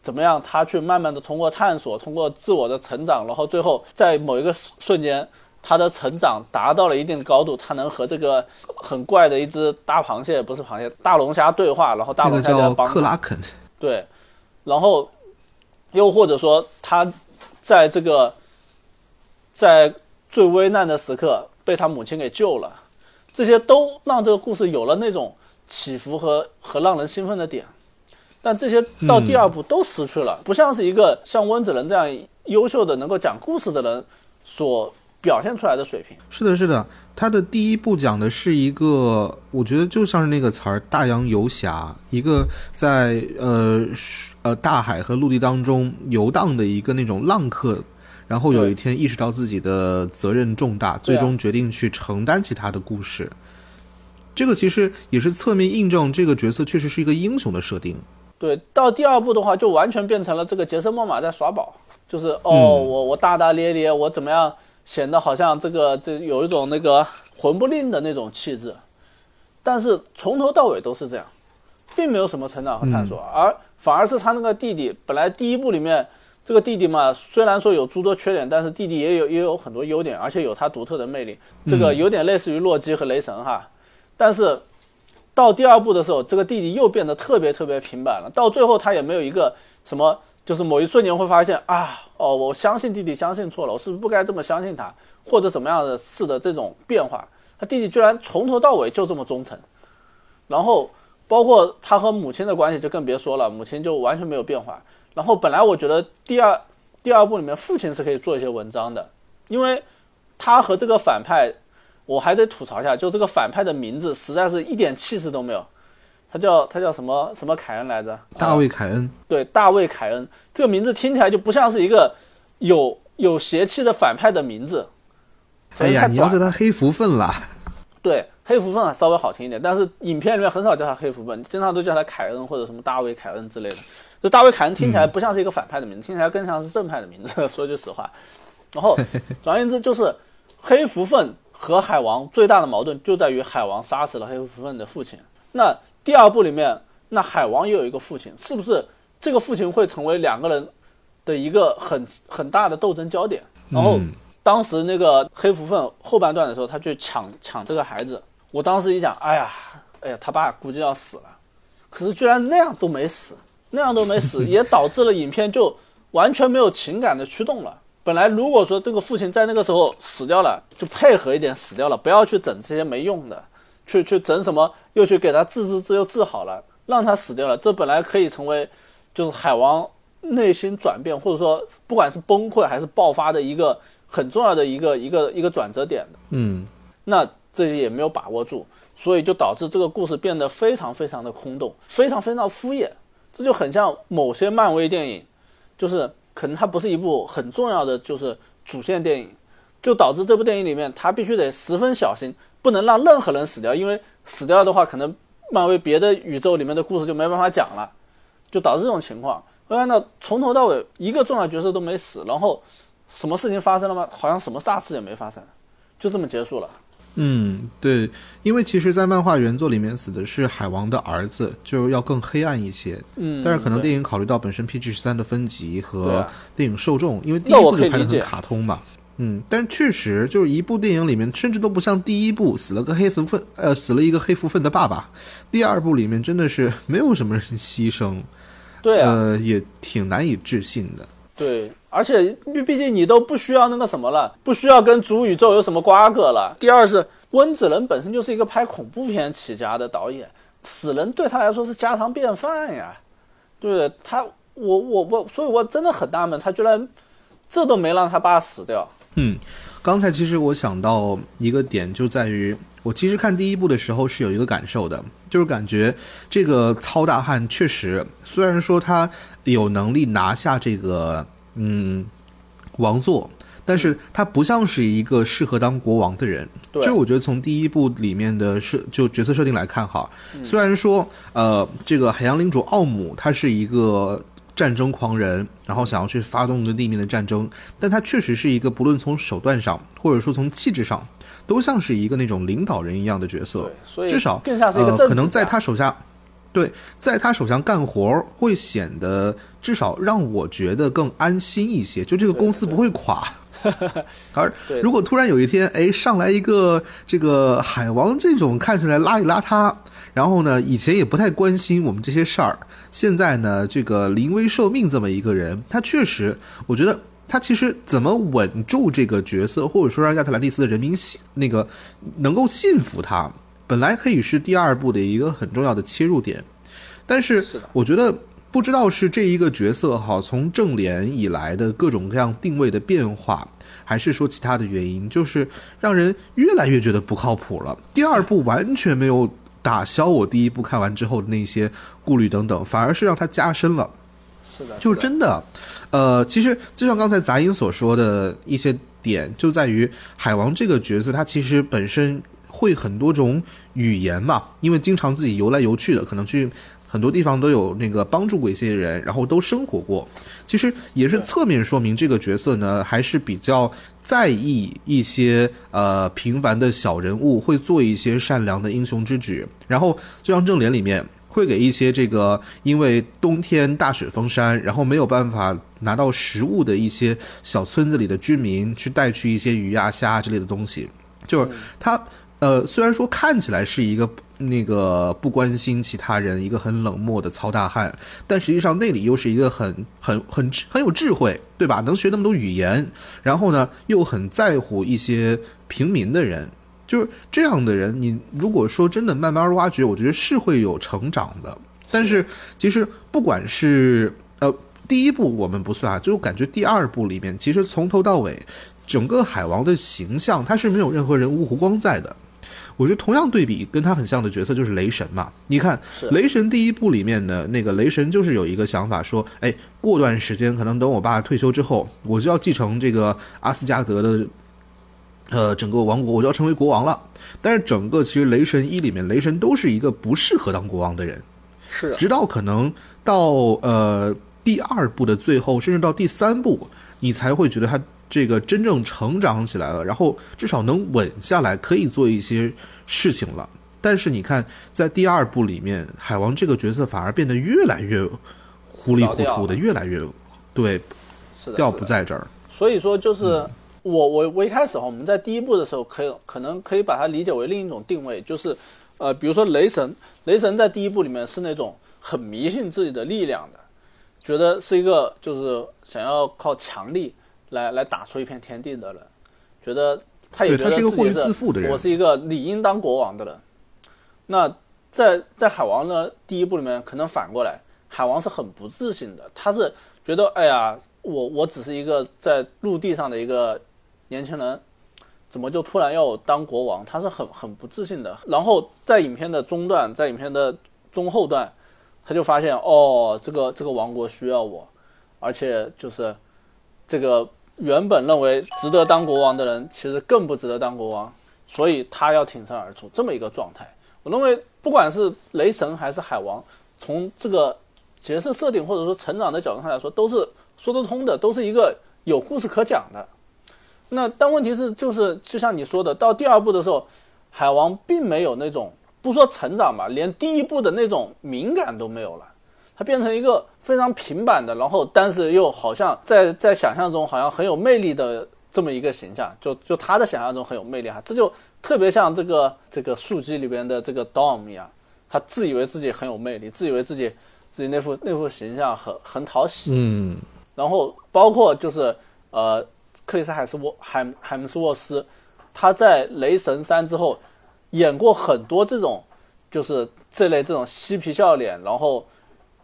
B: 怎么样，他去慢慢的通过探索，通过自我的成长，然后最后在某一个瞬间。他的成长达到了一定的高度，他能和这个很怪的一只大螃蟹，不是螃蟹，大龙虾对话，然后大龙虾
A: 叫
B: 克
A: 拉肯，
B: 对，然后又或者说他在这个在最危难的时刻被他母亲给救了，这些都让这个故事有了那种起伏和和让人兴奋的点，但这些到第二部都失去了，不像是一个像温子仁这样优秀的能够讲故事的人所。表现出来的水平
A: 是的，是的。他的第一部讲的是一个，我觉得就像是那个词儿“大洋游侠”，一个在呃呃大海和陆地当中游荡的一个那种浪客，然后有一天意识到自己的责任重大，最终决定去承担起他的故事。这个其实也是侧面印证这个角色确实是一个英雄的设定。
B: 对，到第二部的话，就完全变成了这个杰森·莫玛在耍宝，就是哦，我我大大咧咧，我怎么样？显得好像这个这有一种那个魂不吝的那种气质，但是从头到尾都是这样，并没有什么成长和探索，而反而是他那个弟弟，本来第一部里面这个弟弟嘛，虽然说有诸多缺点，但是弟弟也有也有很多优点，而且有他独特的魅力，这个有点类似于洛基和雷神哈，但是到第二部的时候，这个弟弟又变得特别特别平板了，到最后他也没有一个什么。就是某一瞬间会发现啊，哦，我相信弟弟相信错了，我是不是不该这么相信他，或者怎么样的事的这种变化？他弟弟居然从头到尾就这么忠诚，然后包括他和母亲的关系就更别说了，母亲就完全没有变化。然后本来我觉得第二第二部里面父亲是可以做一些文章的，因为他和这个反派，我还得吐槽一下，就这个反派的名字实在是一点气势都没有。他叫他叫什么什么凯恩来着？
A: 大卫凯恩。
B: 对，大卫凯恩这个名字听起来就不像是一个有有邪气的反派的名字。
A: 哎呀，你要叫他黑福分了。
B: 对，黑蝠凤稍微好听一点，但是影片里面很少叫他黑福分，经常都叫他凯恩或者什么大卫凯恩之类的。这大卫凯恩听起来不像是一个反派的名字，听起来更像是正派的名字。说句实话，然后 总而言之就是黑福分和海王最大的矛盾就在于海王杀死了黑福分的父亲。那第二部里面，那海王也有一个父亲，是不是这个父亲会成为两个人的一个很很大的斗争焦点？然后当时那个黑蝠凤后半段的时候，他去抢抢这个孩子，我当时一想，哎呀，哎呀，他爸估计要死了，可是居然那样都没死，那样都没死，也导致了影片就完全没有情感的驱动了。本来如果说这个父亲在那个时候死掉了，就配合一点死掉了，不要去整这些没用的，去去整什么，又去给他治治治，又治好了，让他死掉了，这本来可以成为就是海王。内心转变，或者说不管是崩溃还是爆发的一个很重要的一个一个一个转折点的，
A: 嗯，
B: 那这些也没有把握住，所以就导致这个故事变得非常非常的空洞，非常非常敷衍。这就很像某些漫威电影，就是可能它不是一部很重要的就是主线电影，就导致这部电影里面他必须得十分小心，不能让任何人死掉，因为死掉的话，可能漫威别的宇宙里面的故事就没办法讲了，就导致这种情况。看到从头到尾一个重要角色都没死，然后什么事情发生了吗？好像什么大事也没发生，就这么结束了。
A: 嗯，对，因为其实，在漫画原作里面死的是海王的儿子，就要更黑暗一些。
B: 嗯，
A: 但是可能电影考虑到本身 PG 十三的分级和电影受众，因为第一部就拍的很卡通嘛。嗯，但确实就是一部电影里面，甚至都不像第一部死了个黑福粪，呃，死了一个黑福粪的爸爸。第二部里面真的是 没有什么人牺牲。
B: 对啊，
A: 呃，也挺难以置信的。
B: 对，而且毕毕竟你都不需要那个什么了，不需要跟主宇宙有什么瓜葛了。第二是温子仁本身就是一个拍恐怖片起家的导演，死人对他来说是家常便饭呀。对他，我我我，所以我真的很纳闷，他居然这都没让他爸死掉。
A: 嗯，刚才其实我想到一个点，就在于。我其实看第一部的时候是有一个感受的，就是感觉这个糙大汉确实，虽然说他有能力拿下这个嗯王座，但是他不像是一个适合当国王的人。就我觉得从第一部里面的设就角色设定来看哈，虽然说呃这个海洋领主奥姆他是一个战争狂人，然后想要去发动跟地面的战争，但他确实是一个不论从手段上或者说从气质上。都像是一个那种领导人一样的角色，至少
B: 更像是一个
A: 可能在他手下，对，在他手下干活会显得至少让我觉得更安心一些，就这个公司不会垮。而 如果突然有一天，哎，上来一个这个海王这种看起来邋里邋遢，然后呢，以前也不太关心我们这些事儿，现在呢，这个临危受命这么一个人，他确实，我觉得。他其实怎么稳住这个角色，或者说让亚特兰蒂斯的人民信那个能够信服他，本来可以是第二部的一个很重要的切入点。但是，我觉得不知道是这一个角色哈，从正联以来的各种各样定位的变化，还是说其他的原因，就是让人越来越觉得不靠谱了。第二部完全没有打消我第一部看完之后的那些顾虑等等，反而是让它加深了。
B: 是的，
A: 就是真的。呃，其实就像刚才杂音所说的一些点，就在于海王这个角色，他其实本身会很多种语言嘛，因为经常自己游来游去的，可能去很多地方都有那个帮助过一些人，然后都生活过。其实也是侧面说明这个角色呢，还是比较在意一些呃平凡的小人物会做一些善良的英雄之举。然后就像正联里面。会给一些这个因为冬天大雪封山，然后没有办法拿到食物的一些小村子里的居民去带去一些鱼呀虾之类的东西。就是他，呃，虽然说看起来是一个那个不关心其他人、一个很冷漠的糙大汉，但实际上内里又是一个很很很很有智慧，对吧？能学那么多语言，然后呢又很在乎一些平民的人。就是这样的人，你如果说真的慢慢挖掘，我觉得是会有成长的。但是其实不管是呃第一部我们不算啊，就感觉第二部里面其实从头到尾整个海王的形象，他是没有任何人物弧光在的。我觉得同样对比跟他很像的角色就是雷神嘛。你看雷神第一部里面的那个雷神就是有一个想法说，哎，过段时间可能等我爸退休之后，我就要继承这个阿斯加德的。呃，整个王国我就要成为国王了。但是整个其实雷神一里面，雷神都是一个不适合当国王的人，
B: 是
A: 直到可能到呃第二部的最后，甚至到第三部，你才会觉得他这个真正成长起来了，然后至少能稳下来，可以做一些事情了。但是你看，在第二部里面，海王这个角色反而变得越来越糊里糊涂的，越来越对调不在这儿。
B: 所以说，就是我我我一开始哈，我们在第一部的时候，可以可能可以把它理解为另一种定位，就是呃，比如说雷神，雷神在第一部里面是那种很迷信自己的力量的，觉得是一个就是想要靠强力来来打出一片天地的人，觉得他也觉得自己是我是一个理应当国王的人。那在在海王呢第一部里面，可能反过来，海王是很不自信的，他是觉得，哎呀，我我只是一个在陆地上的一个年轻人，怎么就突然要我当国王？他是很很不自信的。然后在影片的中段，在影片的中后段，他就发现，哦，这个这个王国需要我，而且就是这个原本认为值得当国王的人，其实更不值得当国王，所以他要挺身而出，这么一个状态。我认为，不管是雷神还是海王，从这个角色设定或者说成长的角度上来说，都是说得通的，都是一个有故事可讲的。那但问题是，就是就像你说的，到第二部的时候，海王并没有那种不说成长吧，连第一部的那种敏感都没有了，他变成一个非常平板的，然后但是又好像在在想象中好像很有魅力的。这么一个形象，就就他的想象中很有魅力哈，这就特别像这个这个树基里边的这个 Dom 一样，他自以为自己很有魅力，自以为自己自己那副那副形象很很讨喜，
A: 嗯，
B: 然后包括就是呃克里斯海斯沃海海姆斯沃斯，他在雷神三之后演过很多这种就是这类这种嬉皮笑脸，然后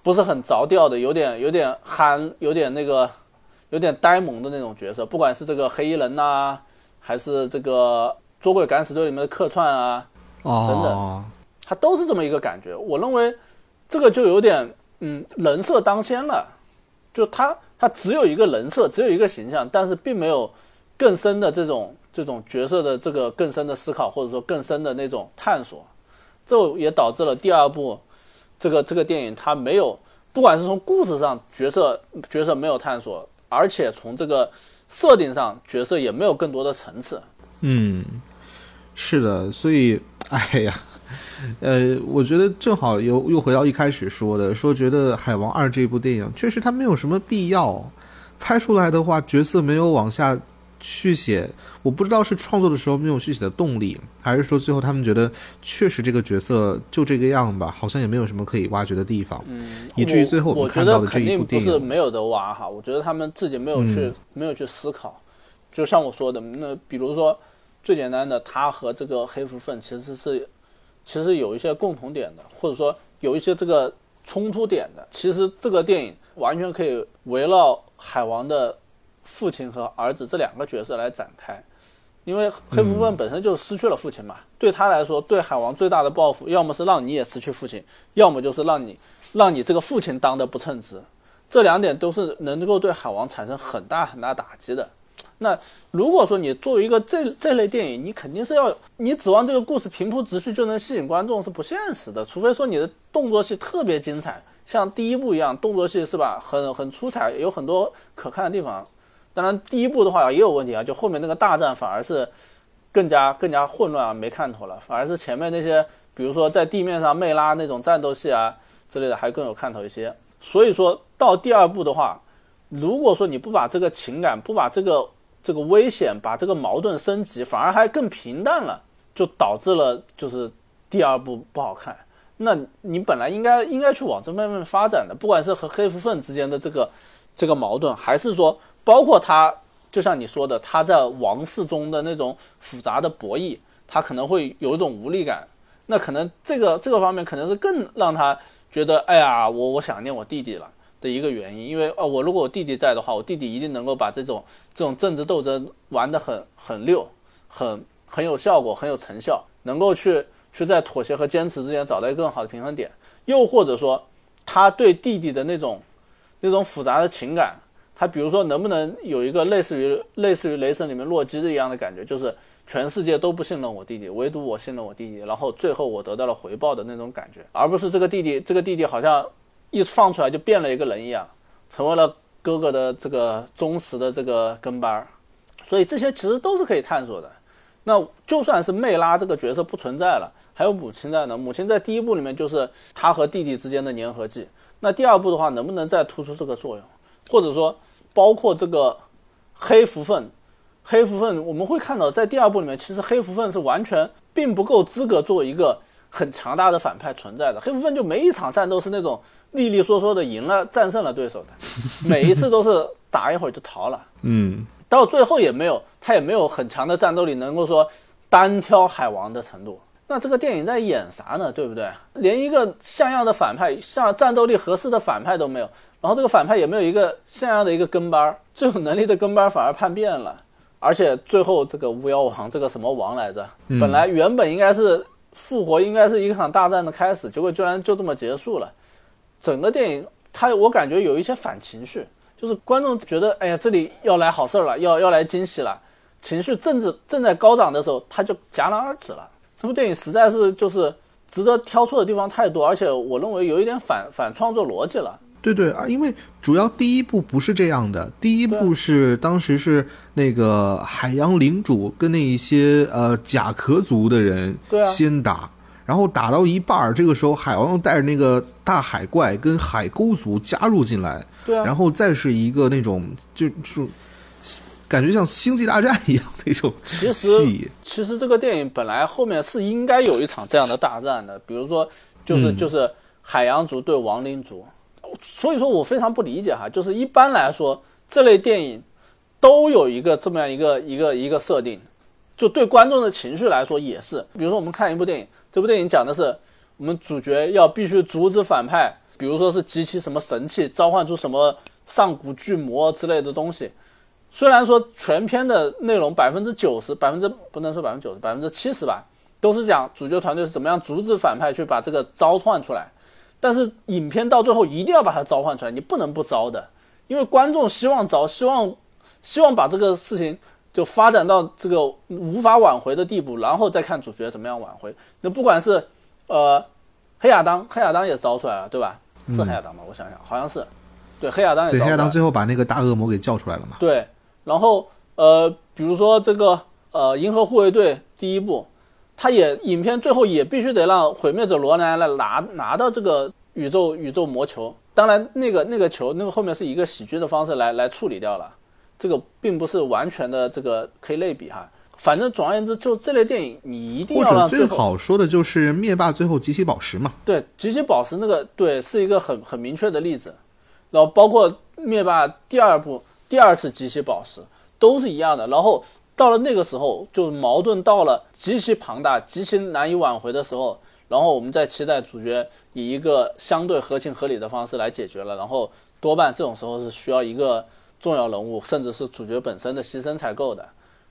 B: 不是很着调的，有点有点憨，有点那个。有点呆萌的那种角色，不管是这个黑衣人呐，还是这个捉鬼敢死队里面的客串啊，等等，他都是这么一个感觉。我认为这个就有点嗯人设当先了，就他他只有一个人设，只有一个形象，但是并没有更深的这种这种角色的这个更深的思考，或者说更深的那种探索，这也导致了第二部这个这个电影它没有，不管是从故事上角色角色没有探索。而且从这个设定上，角色也没有更多的层次。
A: 嗯，是的，所以，哎呀，呃，我觉得正好又又回到一开始说的，说觉得《海王二》这部电影确实它没有什么必要拍出来的话，角色没有往下。续写，我不知道是创作的时候没有续写的动力，还是说最后他们觉得确实这个角色就这个样吧，好像也没有什么可以挖掘的地方，
B: 嗯，
A: 以至于最后
B: 我
A: 看到的这一部
B: 电影不是没有的挖哈，我觉得他们自己没有去没有去思考，就像我说的，那比如说最简单的，他和这个黑蝠鲼其实是其实有一些共同点的，或者说有一些这个冲突点的，其实这个电影完全可以围绕海王的。父亲和儿子这两个角色来展开，因为黑蝠粪本身就失去了父亲嘛，对他来说，对海王最大的报复，要么是让你也失去父亲，要么就是让你让你这个父亲当的不称职，这两点都是能够对海王产生很大很大打击的。那如果说你作为一个这这类电影，你肯定是要你指望这个故事平铺直叙就能吸引观众是不现实的，除非说你的动作戏特别精彩，像第一部一样，动作戏是吧，很很出彩，有很多可看的地方。当然，第一部的话也有问题啊，就后面那个大战反而是更加更加混乱啊，没看头了。反而是前面那些，比如说在地面上魅拉那种战斗戏啊之类的，还更有看头一些。所以说到第二部的话，如果说你不把这个情感、不把这个这个危险、把这个矛盾升级，反而还更平淡了，就导致了就是第二部不好看。那你本来应该应该去往这方面发展的，不管是和黑蝠粪之间的这个这个矛盾，还是说。包括他，就像你说的，他在王室中的那种复杂的博弈，他可能会有一种无力感。那可能这个这个方面可能是更让他觉得，哎呀，我我想念我弟弟了的一个原因。因为哦，我如果我弟弟在的话，我弟弟一定能够把这种这种政治斗争玩得很很溜，很很有效果，很有成效，能够去去在妥协和坚持之间找到一个更好的平衡点。又或者说，他对弟弟的那种那种复杂的情感。他比如说能不能有一个类似于类似于雷神里面洛基的一样的感觉，就是全世界都不信任我弟弟，唯独我信任我弟弟，然后最后我得到了回报的那种感觉，而不是这个弟弟这个弟弟好像一放出来就变了一个人一样，成为了哥哥的这个忠实的这个跟班儿，所以这些其实都是可以探索的。那就算是魅拉这个角色不存在了，还有母亲在呢。母亲在第一部里面就是他和弟弟之间的粘合剂。那第二部的话，能不能再突出这个作用，或者说？包括这个黑蝠鲼，黑蝠鲼我们会看到，在第二部里面，其实黑蝠鲼是完全并不够资格做一个很强大的反派存在的。黑蝠鲼就每一场战斗是那种利利索索的赢了，战胜了对手的，每一次都是打一会儿就逃了。
A: 嗯，
B: 到最后也没有，他也没有很强的战斗力，能够说单挑海王的程度。那这个电影在演啥呢？对不对？连一个像样的反派，像战斗力合适的反派都没有，然后这个反派也没有一个像样的一个跟班儿，最有能力的跟班儿反而叛变了，而且最后这个巫妖王这个什么王来着？本来原本应该是复活，应该是一场大战的开始，结果居然就这么结束了。整个电影它我感觉有一些反情绪，就是观众觉得哎呀这里要来好事儿了，要要来惊喜了，情绪正正正在高涨的时候，他就戛然而止了。这部电影实在是就是值得挑错的地方太多，而且我认为有一点反反创作逻辑了。
A: 对对啊，因为主要第一部不是这样的，第一部是当时是那个海洋领主跟那一些呃甲壳族的人先打，然后打到一半儿，这个时候海王又带着那个大海怪跟海沟族加入进来，
B: 对啊，
A: 然后再是一个那种就就。感觉像星际大战一样那种
B: 其实，其实这个电影本来后面是应该有一场这样的大战的，比如说，就是就是海洋族对亡灵族。所以说我非常不理解哈，就是一般来说这类电影都有一个这么样一个一个一个设定，就对观众的情绪来说也是。比如说我们看一部电影，这部电影讲的是我们主角要必须阻止反派，比如说是集齐什么神器，召唤出什么上古巨魔之类的东西。虽然说全片的内容百分之九十、百分之不能说百分之九十、百分之七十吧，都是讲主角团队是怎么样阻止反派去把这个召唤出来，但是影片到最后一定要把它召唤出来，你不能不招的，因为观众希望招，希望希望把这个事情就发展到这个无法挽回的地步，然后再看主角怎么样挽回。那不管是呃黑亚当，黑亚当也招出来了，对吧？是黑亚当吗？我想想，好像是，对黑亚当也
A: 对黑亚当最后把那个大恶魔给叫出来了嘛？
B: 对。然后，呃，比如说这个，呃，银河护卫队第一部，他也影片最后也必须得让毁灭者罗南来拿拿到这个宇宙宇宙魔球。当然，那个那个球，那个后面是一个喜剧的方式来来处理掉了，这个并不是完全的这个可以类比哈。反正总而言之，就这类电影，你一定要让
A: 最好说的就是灭霸最后集齐宝石嘛。
B: 对，集齐宝石那个对，是一个很很明确的例子。然后包括灭霸第二部。第二次集齐宝石都是一样的，然后到了那个时候，就矛盾到了极其庞大、极其难以挽回的时候，然后我们再期待主角以一个相对合情合理的方式来解决了，然后多半这种时候是需要一个重要人物，甚至是主角本身的牺牲才够的，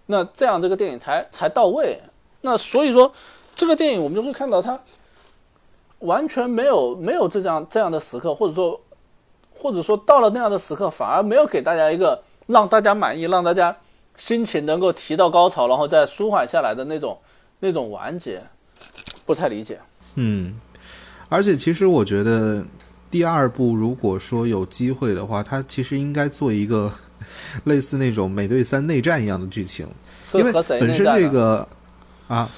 B: 那这样这个电影才才到位。那所以说，这个电影我们就会看到它完全没有没有这样这样的时刻，或者说。或者说到了那样的时刻，反而没有给大家一个让大家满意、让大家心情能够提到高潮，然后再舒缓下来的那种那种完结，不太理解。
A: 嗯，而且其实我觉得第二部如果说有机会的话，它其实应该做一个 类似那种美队三内战一样的剧情，因为本身这个啊。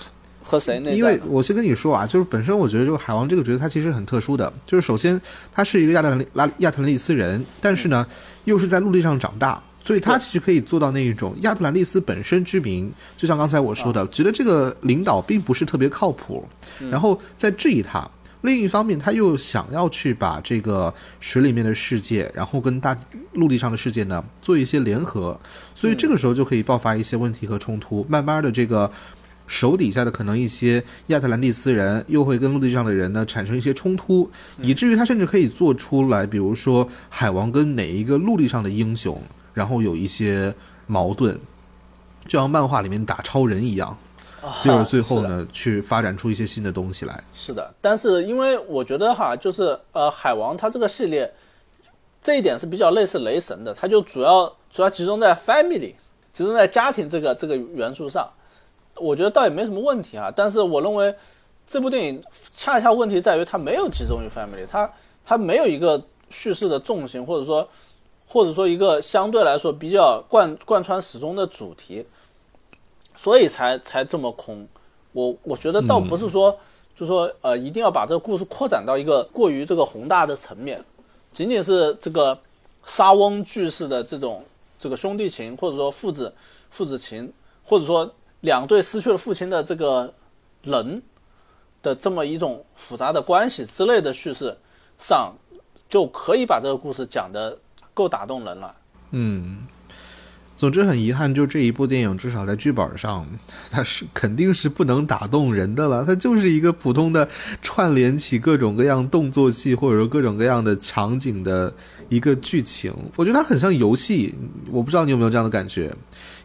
B: 和谁那？
A: 因为我先跟你说啊，就是本身我觉得这个海王这个角色他其实很特殊的，就是首先他是一个亚特兰拉亚特兰蒂斯人，但是呢又是在陆地上长大，所以他其实可以做到那一种亚特兰蒂斯本身居民，就像刚才我说的，觉得这个领导并不是特别靠谱，然后在质疑他。另一方面，他又想要去把这个水里面的世界，然后跟大陆地上的世界呢做一些联合，所以这个时候就可以爆发一些问题和冲突，慢慢的这个。手底下的可能一些亚特兰蒂斯人又会跟陆地上的人呢产生一些冲突，以至于他甚至可以做出来，比如说海王跟哪一个陆地上的英雄，然后有一些矛盾，就像漫画里面打超人一样，就是最后呢去发展出一些新的东西来。
B: 是的，但是因为我觉得哈，就是呃海王他这个系列这一点是比较类似雷神的，他就主要主要集中在 family，集中在家庭这个这个元素上，我觉得倒也没什么问题啊。但是我认为这部电影恰恰问题在于它没有集中于 family，它它没有一个叙事的重心，或者说或者说一个相对来说比较贯贯穿始终的主题，所以才才这么空。我我觉得倒不是说。就说呃，一定要把这个故事扩展到一个过于这个宏大的层面，仅仅是这个沙翁句式的这种这个兄弟情，或者说父子父子情，或者说两对失去了父亲的这个人的这么一种复杂的关系之类的叙事上，就可以把这个故事讲的够打动人了。
A: 嗯。总之很遗憾，就这一部电影，至少在剧本上，它是肯定是不能打动人的了。它就是一个普通的串联起各种各样动作戏，或者说各种各样的场景的一个剧情。我觉得它很像游戏，我不知道你有没有这样的感觉。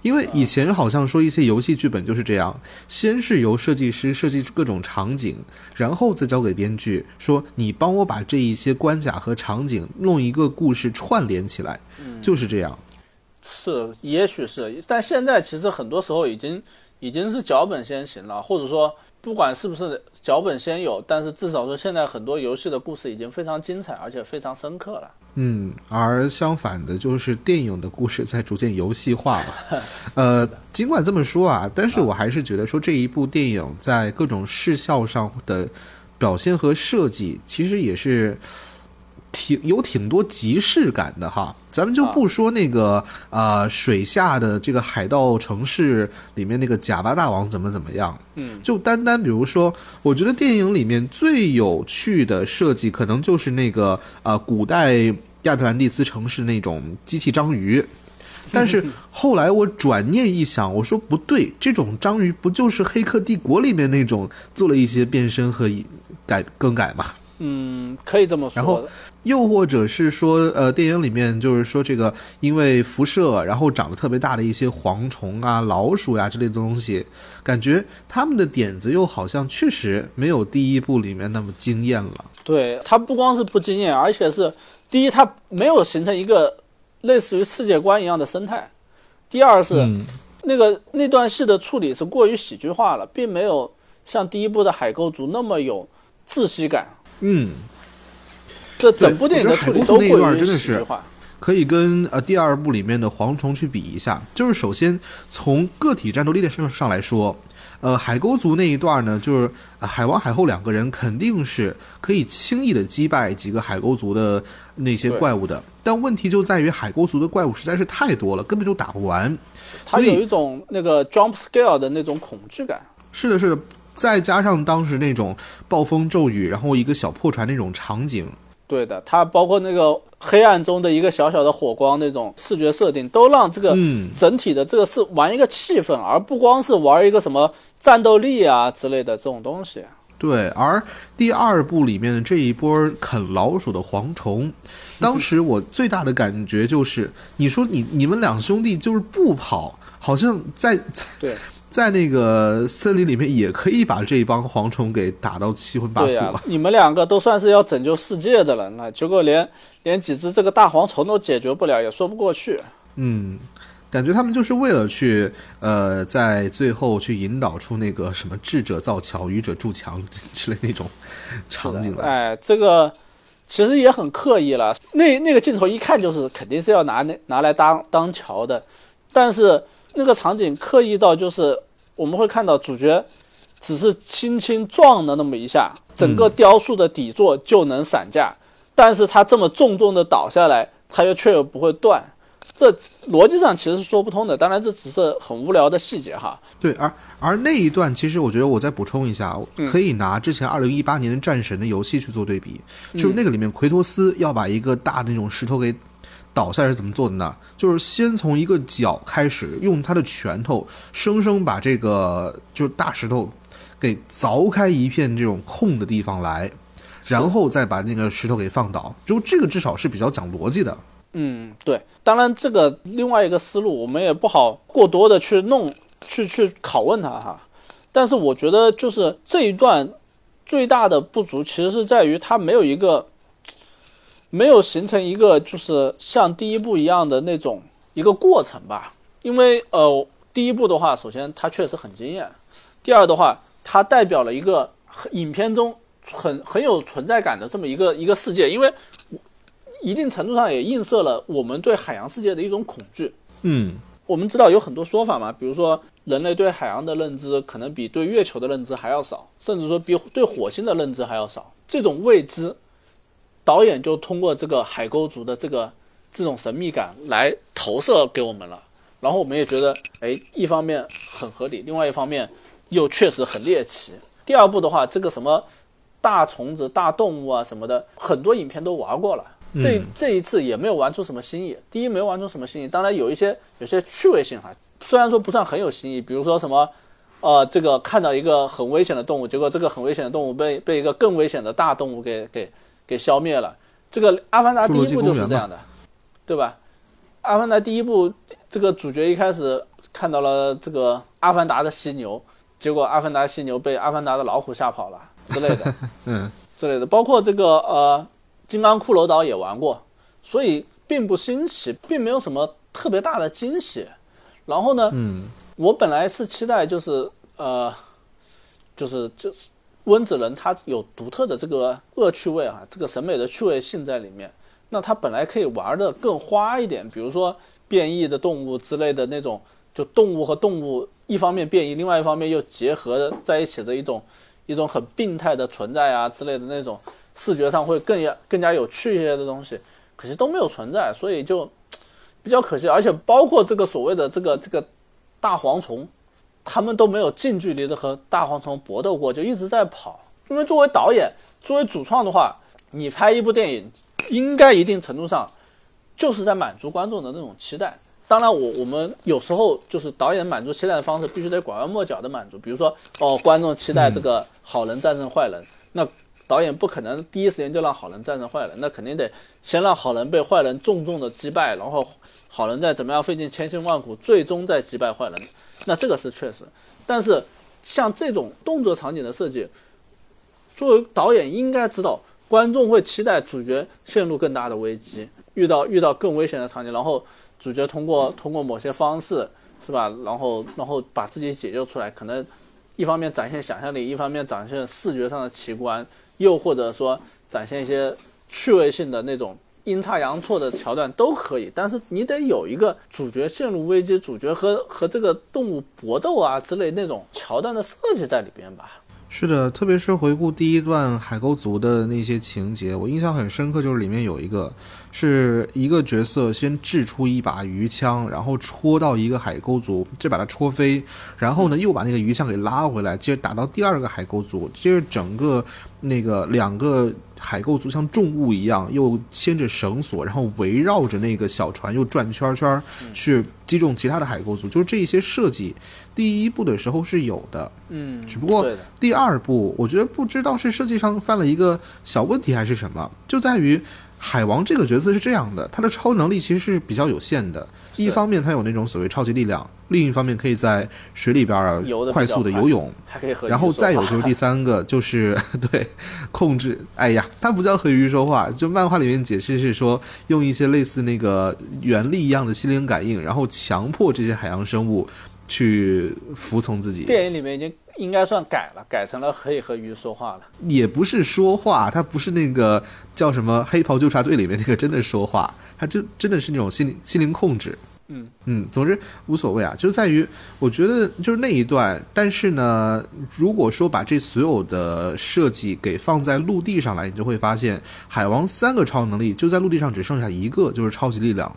A: 因为以前好像说一些游戏剧本就是这样，先是由设计师设计各种场景，然后再交给编剧说你帮我把这一些关卡和场景弄一个故事串联起来，就是这样。
B: 是，也许是，但现在其实很多时候已经已经是脚本先行了，或者说不管是不是脚本先有，但是至少说现在很多游戏的故事已经非常精彩，而且非常深刻了。
A: 嗯，而相反的，就是电影的故事在逐渐游戏化了。呃，尽管这么说啊，但是我还是觉得说这一部电影在各种视效上的表现和设计，其实也是。挺有挺多即视感的哈，咱们就不说那个啊水下的这个海盗城市里面那个贾巴大王怎么怎么样，
B: 嗯，
A: 就单单比如说，我觉得电影里面最有趣的设计，可能就是那个啊古代亚特兰蒂斯城市那种机器章鱼，但是 后来我转念一想，我说不对，这种章鱼不就是《黑客帝国》里面那种做了一些变身和改更改吗？
B: 嗯，可以这么说。
A: 然后，又或者是说，呃，电影里面就是说这个，因为辐射，然后长得特别大的一些蝗虫啊、老鼠呀之类的东西，感觉他们的点子又好像确实没有第一部里面那么惊艳了。
B: 对，它不光是不惊艳，而且是第一，它没有形成一个类似于世界观一样的生态；第二是那个那段戏的处理是过于喜剧化了，并没有像第一部的海沟族那么有窒息感。
A: 嗯，
B: 这整部电影的处理都过于真的是，
A: 可以跟呃第二部里面的蝗虫去比一下。就是首先从个体战斗力的上上来说，呃，海沟族那一段呢，就是海王、海后两个人肯定是可以轻易的击败几个海沟族的那些怪物的。但问题就在于海沟族的怪物实在是太多了，根本就打不完。
B: 他有一种那个 jump scare 的那种恐惧感。
A: 是的，是的。再加上当时那种暴风骤雨，然后一个小破船那种场景，
B: 对的，它包括那个黑暗中的一个小小的火光那种视觉设定，都让这个整体的这个是玩一个气氛，而不光是玩一个什么战斗力啊之类的这种东西。
A: 对，而第二部里面的这一波啃老鼠的蝗虫，当时我最大的感觉就是，你说你你们两兄弟就是不跑，好像在
B: 对。
A: 在那个森林里面，也可以把这一帮蝗虫给打到七荤八素
B: 啊！你们两个都算是要拯救世界的了，那，结果连连几只这个大蝗虫都解决不了，也说不过去。
A: 嗯，感觉他们就是为了去呃，在最后去引导出那个什么智者造桥，愚者筑墙之类那种场景来。
B: 哎，这个其实也很刻意了。那那个镜头一看就是肯定是要拿那拿来当当桥的，但是。那个场景刻意到就是我们会看到主角只是轻轻撞了那么一下，整个雕塑的底座就能散架，但是他这么重重的倒下来，他又却又不会断，这逻辑上其实是说不通的。当然这只是很无聊的细节哈。
A: 对，而而那一段其实我觉得我再补充一下，可以拿之前二零一八年的战神的游戏去做对比，就是那个里面奎托斯要把一个大的那种石头给。倒下是怎么做的呢？就是先从一个角开始，用他的拳头生生把这个就是大石头给凿开一片这种空的地方来，然后再把那个石头给放倒。就这个至少是比较讲逻辑的。
B: 嗯，对。当然，这个另外一个思路我们也不好过多的去弄去去拷问他哈。但是我觉得就是这一段最大的不足，其实是在于他没有一个。没有形成一个就是像第一部一样的那种一个过程吧。因为呃，第一部的话，首先它确实很惊艳，第二的话，它代表了一个影片中很很有存在感的这么一个一个世界，因为一定程度上也映射了我们对海洋世界的一种恐惧。
A: 嗯，
B: 我们知道有很多说法嘛，比如说人类对海洋的认知可能比对月球的认知还要少，甚至说比对火星的认知还要少。这种未知，导演就通过这个海沟族的这个这种神秘感来投射给我们了。然后我们也觉得，哎，一方面很合理，另外一方面又确实很猎奇。第二部的话，这个什么大虫子、大动物啊什么的，很多影片都玩过了。这这一次也没有玩出什么新意。第一，没有玩出什么新意。当然有一些有些趣味性哈，虽然说不算很有新意。比如说什么，呃，这个看到一个很危险的动物，结果这个很危险的动物被被一个更危险的大动物给给给消灭了。这个《阿凡达》第一部就是这样的，对吧？《阿凡达》第一部，这个主角一开始看到了这个阿凡达的犀牛，结果阿凡达犀牛被阿凡达的老虎吓跑了之类的，
A: 嗯，
B: 之类的。包括这个呃，金刚骷髅岛也玩过，所以并不新奇，并没有什么特别大的惊喜。然后呢，
A: 嗯，
B: 我本来是期待就是呃，就是就是温子仁他有独特的这个恶趣味啊，这个审美的趣味性在里面。那它本来可以玩的更花一点，比如说变异的动物之类的那种，就动物和动物一方面变异，另外一方面又结合在一起的一种一种很病态的存在啊之类的那种视觉上会更加更加有趣一些的东西，可惜都没有存在，所以就比较可惜。而且包括这个所谓的这个这个大蝗虫，他们都没有近距离的和大蝗虫搏斗过，就一直在跑。因为作为导演，作为主创的话，你拍一部电影。应该一定程度上，就是在满足观众的那种期待。当然，我我们有时候就是导演满足期待的方式，必须得拐弯抹角的满足。比如说，哦，观众期待这个好人战胜坏人，那导演不可能第一时间就让好人战胜坏人，那肯定得先让好人被坏人重重的击败，然后好人再怎么样费尽千辛万苦，最终再击败坏人。那这个是确实。但是像这种动作场景的设计，作为导演应该知道。观众会期待主角陷入更大的危机，遇到遇到更危险的场景，然后主角通过通过某些方式，是吧？然后然后把自己解救出来，可能一方面展现想象力，一方面展现视觉上的奇观，又或者说展现一些趣味性的那种阴差阳错的桥段都可以。但是你得有一个主角陷入危机，主角和和这个动物搏斗啊之类那种桥段的设计在里边吧。
A: 是的，特别是回顾第一段海沟族的那些情节，我印象很深刻，就是里面有一个是一个角色先掷出一把鱼枪，然后戳到一个海沟族，就把它戳飞，然后呢又把那个鱼枪给拉回来，接着打到第二个海沟族，接着整个那个两个。海沟族像重物一样，又牵着绳索，然后围绕着那个小船又转圈圈，去击中其他的海沟族。就是这些设计，第一部的时候是有的，
B: 嗯，
A: 只不过第二部，我觉得不知道是设计上犯了一个小问题还是什么，就在于海王这个角色是这样的，他的超能力其实是比较有限的。一方面，他有那种所谓超级力量；另一方面，可以在水里边儿快速的游泳，
B: 还可以和
A: 然后再有就是第三个，就是 对控制。哎呀，他不叫和鱼说话，就漫画里面解释是说，用一些类似那个原力一样的心灵感应，然后强迫这些海洋生物去服从自己。
B: 电影里面已经应该算改了，改成了可以和鱼说话了。
A: 也不是说话，他不是那个叫什么黑袍纠察队里面那个真的说话。他就真的是那种心灵心灵控制，
B: 嗯
A: 嗯，总之无所谓啊，就在于我觉得就是那一段，但是呢，如果说把这所有的设计给放在陆地上来，你就会发现海王三个超能力就在陆地上只剩下一个，就是超级力量，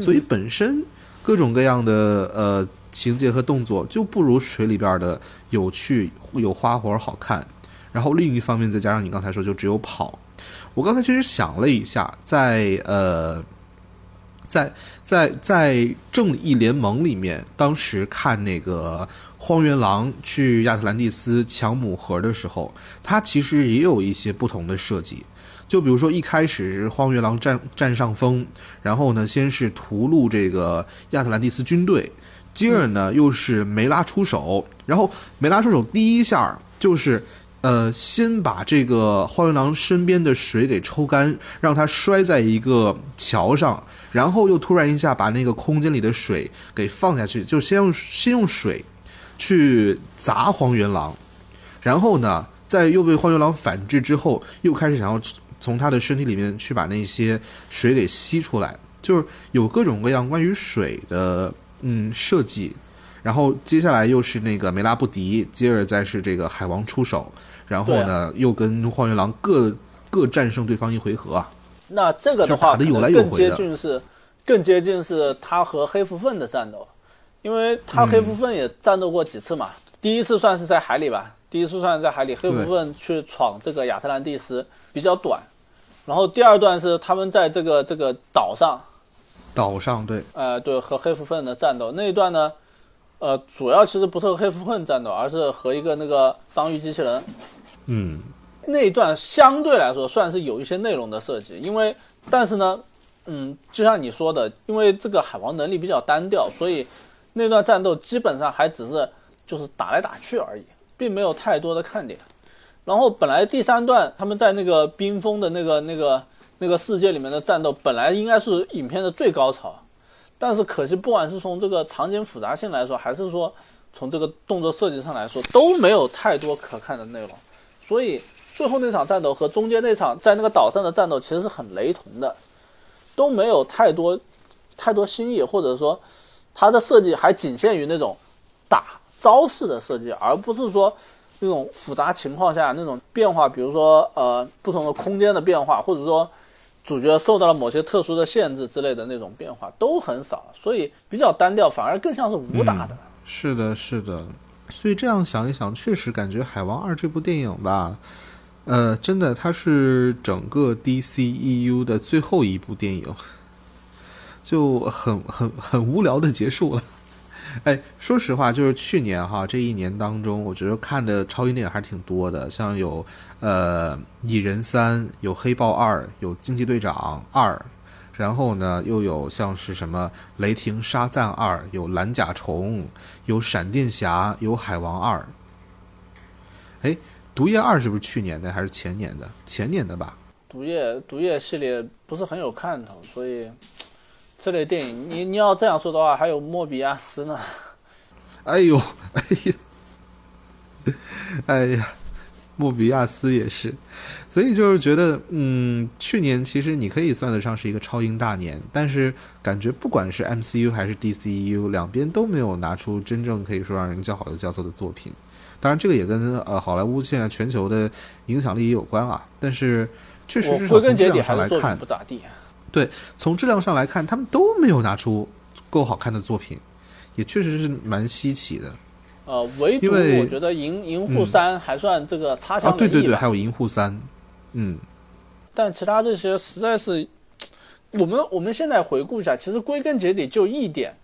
A: 所以 本身各种各样的呃情节和动作就不如水里边的有趣、有花活、好看。然后另一方面再加上你刚才说就只有跑，我刚才其实想了一下，在呃。在在在正义联盟里面，当时看那个荒原狼去亚特兰蒂斯抢母盒的时候，它其实也有一些不同的设计。就比如说一开始荒原狼占占上风，然后呢先是屠戮这个亚特兰蒂斯军队，接着呢又是梅拉出手，然后梅拉出手第一下就是呃，先把这个荒原狼身边的水给抽干，让他摔在一个桥上，然后又突然一下把那个空间里的水给放下去，就先用先用水去砸荒原狼，然后呢，在又被荒原狼反制之后，又开始想要从他的身体里面去把那些水给吸出来，就是有各种各样关于水的嗯设计。然后接下来又是那个梅拉布迪，接着再是这个海王出手，然后呢又跟荒原狼各各战胜对方一回合啊。
B: 那这个的话，
A: 可能更
B: 接近是更接近是他和黑蝠粪的战斗，因为他黑蝠粪也战斗过几次嘛。第一次算是在海里吧，第一次算是在海里，黑蝠粪去闯这个亚特兰蒂斯比较短。然后第二段是他们在这个这个岛上，
A: 岛上对，
B: 呃对，和黑蝠粪的战斗那一段呢。呃，主要其实不是和黑蝠混战斗，而是和一个那个章鱼机器人。
A: 嗯，
B: 那一段相对来说算是有一些内容的设计，因为但是呢，嗯，就像你说的，因为这个海王能力比较单调，所以那段战斗基本上还只是就是打来打去而已，并没有太多的看点。然后本来第三段他们在那个冰封的那个那个那个世界里面的战斗，本来应该是影片的最高潮。但是可惜，不管是从这个场景复杂性来说，还是说从这个动作设计上来说，都没有太多可看的内容。所以最后那场战斗和中间那场在那个岛上的战斗其实是很雷同的，都没有太多太多新意，或者说它的设计还仅限于那种打招式的设计，而不是说那种复杂情况下那种变化，比如说呃不同的空间的变化，或者说。主角受到了某些特殊的限制之类的那种变化都很少，所以比较单调，反而更像是武打的。
A: 是的，是的。所以这样想一想，确实感觉《海王二》这部电影吧，呃，真的它是整个 DCEU 的最后一部电影，就很很很无聊的结束了。哎，说实话，就是去年哈这一年当中，我觉得看的超英电影还挺多的，像有呃《蚁人三》，有《黑豹二》，有《惊奇队长二》，然后呢又有像是什么《雷霆沙赞二》，有《蓝甲虫》，有《闪电侠》，有《海王二》。哎，《毒液二》是不是去年的还是前年的？前年的吧。
B: 毒液毒液系列不是很有看头，所以。这类电影，你你要这样说的话，还有莫比亚斯呢。
A: 哎呦，哎呀，哎呀，莫比亚斯也是，所以就是觉得，嗯，去年其实你可以算得上是一个超英大年，但是感觉不管是 MCU 还是 DCU，两边都没有拿出真正可以说让人叫好的叫座的作品。当然，这个也跟呃好莱坞现在全球的影响力也有关啊。但是确实是从质量上来看
B: 不咋地。
A: 对，从质量上来看，他们都没有拿出够好看的作品，也确实是蛮稀奇的。
B: 呃，唯独我觉得《银银护三》还算这个擦枪
A: 对对对，还有《银护三》，嗯。
B: 但其他这些实在是，我们我们现在回顾一下，其实归根结底就一点，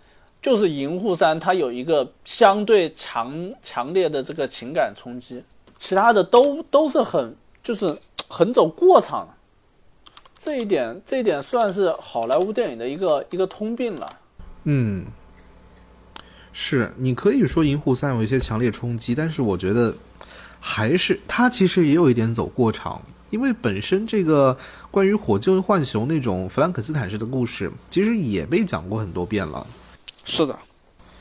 B: 就是《银护三》它有一个相对强强烈的这个情感冲击，其他的都都是很就是很走过场。这一点，这一点算是好莱坞电影的一个一个通病了。
A: 嗯，是你可以说《银护三》有一些强烈冲击，但是我觉得还是它其实也有一点走过场，因为本身这个关于火箭浣熊那种弗兰肯斯坦式的故事，其实也被讲过很多遍了。
B: 是的，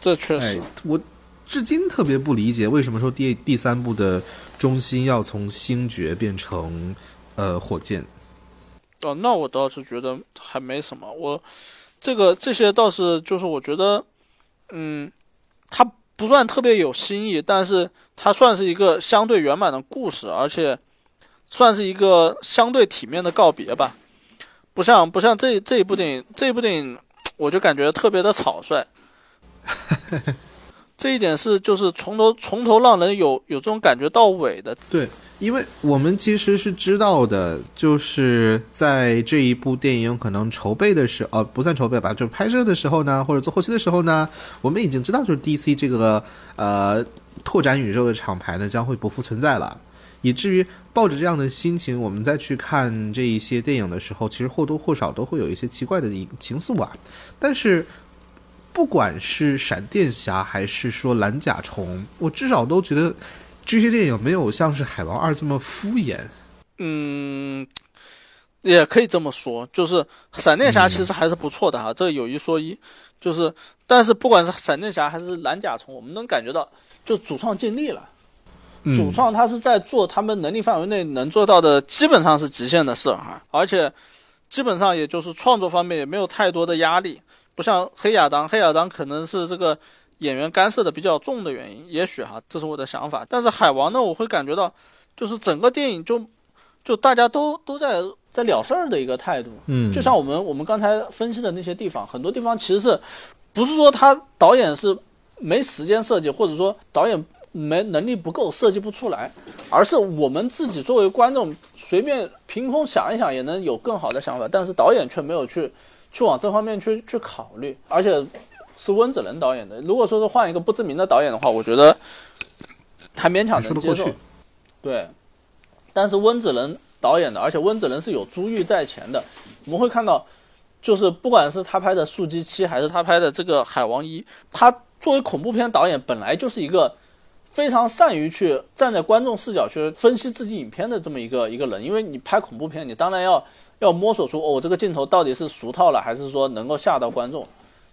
B: 这确实，
A: 我至今特别不理解为什么说第第三部的中心要从星爵变成呃火箭。
B: 哦，那我倒是觉得还没什么。我这个这些倒是就是我觉得，嗯，它不算特别有新意，但是它算是一个相对圆满的故事，而且算是一个相对体面的告别吧。不像不像这这一部电影，这一部电影我就感觉特别的草率。这一点是就是从头从头让人有有这种感觉到尾的。
A: 对。因为我们其实是知道的，就是在这一部电影可能筹备的时候，呃，不算筹备吧，就是拍摄的时候呢，或者做后期的时候呢，我们已经知道，就是 DC 这个呃拓展宇宙的厂牌呢将会不复存在了，以至于抱着这样的心情，我们再去看这一些电影的时候，其实或多或少都会有一些奇怪的情愫啊。但是，不管是闪电侠还是说蓝甲虫，我至少都觉得。这些电影没有像是《海王二》这么敷衍。
B: 嗯，也可以这么说，就是闪电侠其实还是不错的哈。这有一说一，就是但是不管是闪电侠还是蓝甲虫，我们能感觉到，就主创尽力了。主创他是在做他们能力范围内能做到的，基本上是极限的事哈，而且基本上也就是创作方面也没有太多的压力，不像黑亚当，黑亚当可能是这个演员干涉的比较重的原因，也许哈，这是我的想法。但是海王呢，我会感觉到，就是整个电影就就大家都都在在了事儿的一个态度，
A: 嗯，
B: 就像我们我们刚才分析的那些地方，很多地方其实是不是说他导演是没时间设计，或者说导演。没能力不够，设计不出来，而是我们自己作为观众随便凭空想一想也能有更好的想法，但是导演却没有去去往这方面去去考虑，而且是温子仁导演的。如果说是换一个不知名的导演的话，我觉得还勉强能接受。对，但是温子仁导演的，而且温子仁是有珠玉在前的，我们会看到，就是不管是他拍的《速激七》，还是他拍的这个《海王一》，他作为恐怖片导演，本来就是一个。非常善于去站在观众视角去分析自己影片的这么一个一个人，因为你拍恐怖片，你当然要要摸索出哦，这个镜头到底是俗套了，还是说能够吓到观众，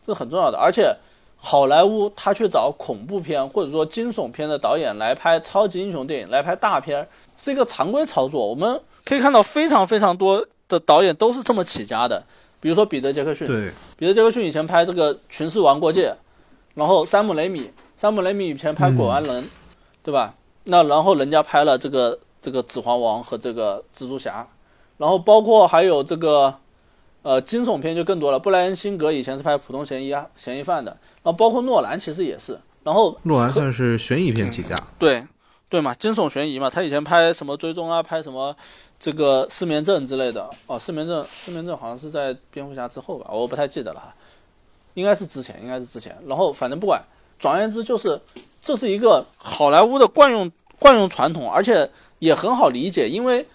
B: 这是很重要的。而且好莱坞他去找恐怖片或者说惊悚片的导演来拍超级英雄电影，来拍大片，是一个常规操作。我们可以看到非常非常多的导演都是这么起家的，比如说彼得杰克逊，
A: 对，
B: 彼得杰克逊以前拍这个《群尸王国界》，然后山姆雷米。山姆雷米以前拍《鬼玩人》，对吧？那然后人家拍了这个这个《指环王》和这个蜘蛛侠，然后包括还有这个呃惊悚片就更多了。布莱恩辛格以前是拍普通嫌疑啊嫌疑犯的，然后包括诺兰其实也是。然后
A: 诺兰算是悬疑片起家，
B: 对对嘛，惊悚悬疑嘛。他以前拍什么追踪啊，拍什么这个失眠症之类的。哦，失眠症失眠症好像是在蝙蝠侠之后吧，我不太记得了哈，应该是之前，应该是之前。然后反正不管。总而言之，就是这是一个好莱坞的惯用惯用传统，而且也很好理解。因为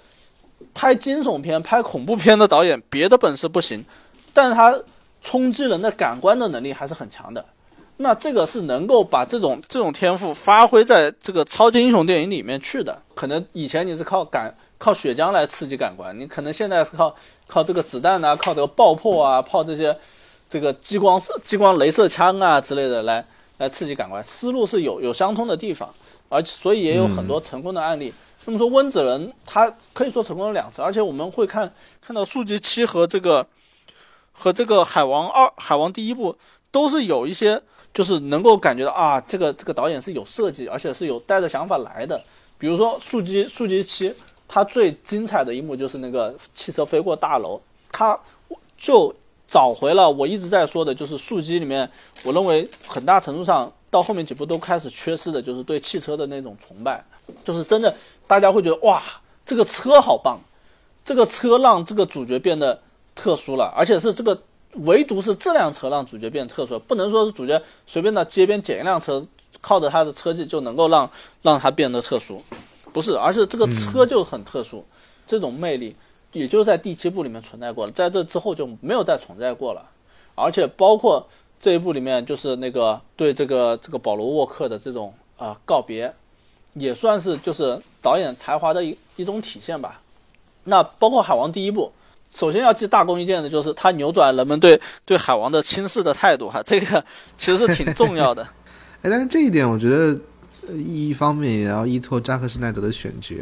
B: 拍惊悚片、拍恐怖片的导演，别的本事不行，但是他冲击人的感官的能力还是很强的。那这个是能够把这种这种天赋发挥在这个超级英雄电影里面去的。可能以前你是靠感靠血浆来刺激感官，你可能现在是靠靠这个子弹啊，靠这个爆破啊，靠这些这个激光激光镭射枪啊之类的来。来刺激感官，思路是有有相通的地方，而所以也有很多成功的案例。那么说温子仁他可以说成功了两次，而且我们会看看到《速激七》和这个和这个《海王二》《海王》第一部都是有一些就是能够感觉到啊，这个这个导演是有设计，而且是有带着想法来的。比如说《速激速激七》，它最精彩的一幕就是那个汽车飞过大楼，它就。找回了我一直在说的，就是速激里面，我认为很大程度上到后面几部都开始缺失的，就是对汽车的那种崇拜，就是真的大家会觉得哇，这个车好棒，这个车让这个主角变得特殊了，而且是这个唯独是这辆车让主角变得特殊，不能说是主角随便到街边捡一辆车，靠着他的车技就能够让让他变得特殊，不是，而是这个车就很特殊，这种魅力。也就在第七部里面存在过了，在这之后就没有再存在过了，而且包括这一部里面，就是那个对这个这个保罗沃克的这种啊告别，也算是就是导演才华的一一种体现吧。那包括海王第一部，首先要记大功一件的就是他扭转人们对 对海王的轻视的态度哈，这个 其实是挺重要的。
A: 哎，但是这一点我觉得一方面也要依托扎克施奈德的选角。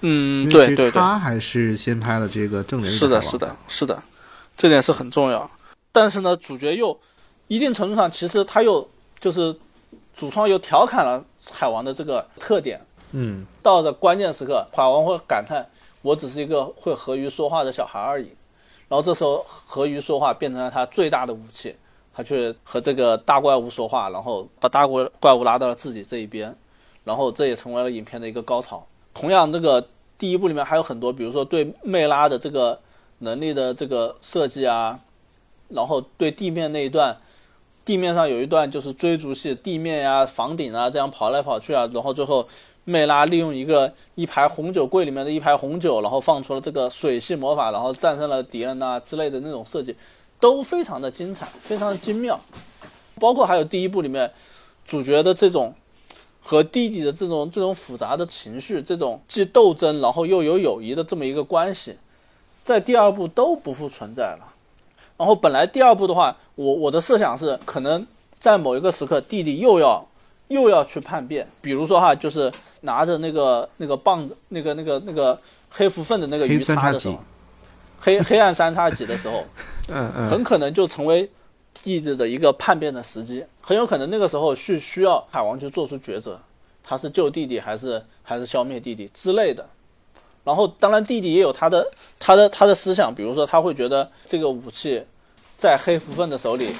B: 嗯，对对对，
A: 他还是先拍了这个正脸
B: 是的，是的，是的，这点是很重要。但是呢，主角又一定程度上，其实他又就是主创又调侃了海王的这个特点。
A: 嗯，
B: 到了关键时刻，海王会感叹：“我只是一个会和鱼说话的小孩而已。”然后这时候，和鱼说话变成了他最大的武器，他去和这个大怪物说话，然后把大怪怪物拉到了自己这一边，然后这也成为了影片的一个高潮。同样，这个第一部里面还有很多，比如说对魅拉的这个能力的这个设计啊，然后对地面那一段，地面上有一段就是追逐戏，地面呀、房顶啊这样跑来跑去啊，然后最后魅拉利用一个一排红酒柜里面的一排红酒，然后放出了这个水系魔法，然后战胜了敌人呐之类的那种设计，都非常的精彩，非常的精妙。包括还有第一部里面主角的这种。和弟弟的这种这种复杂的情绪，这种既斗争然后又有友谊的这么一个关系，在第二部都不复存在了。然后本来第二部的话，我我的设想是，可能在某一个时刻，弟弟又要又要去叛变，比如说哈，就是拿着那个那个棒子，那个那个那个黑蝠粪的那个鱼叉的时候，黑黑暗三叉戟的时候，
A: 嗯嗯，
B: 很可能就成为弟弟的一个叛变的时机，很有可能那个时候是需要海王去做出抉择，他是救弟弟还是还是消灭弟弟之类的。然后，当然，弟弟也有他的、他的、他的思想，比如说，他会觉得这个武器在黑蝠粪的手里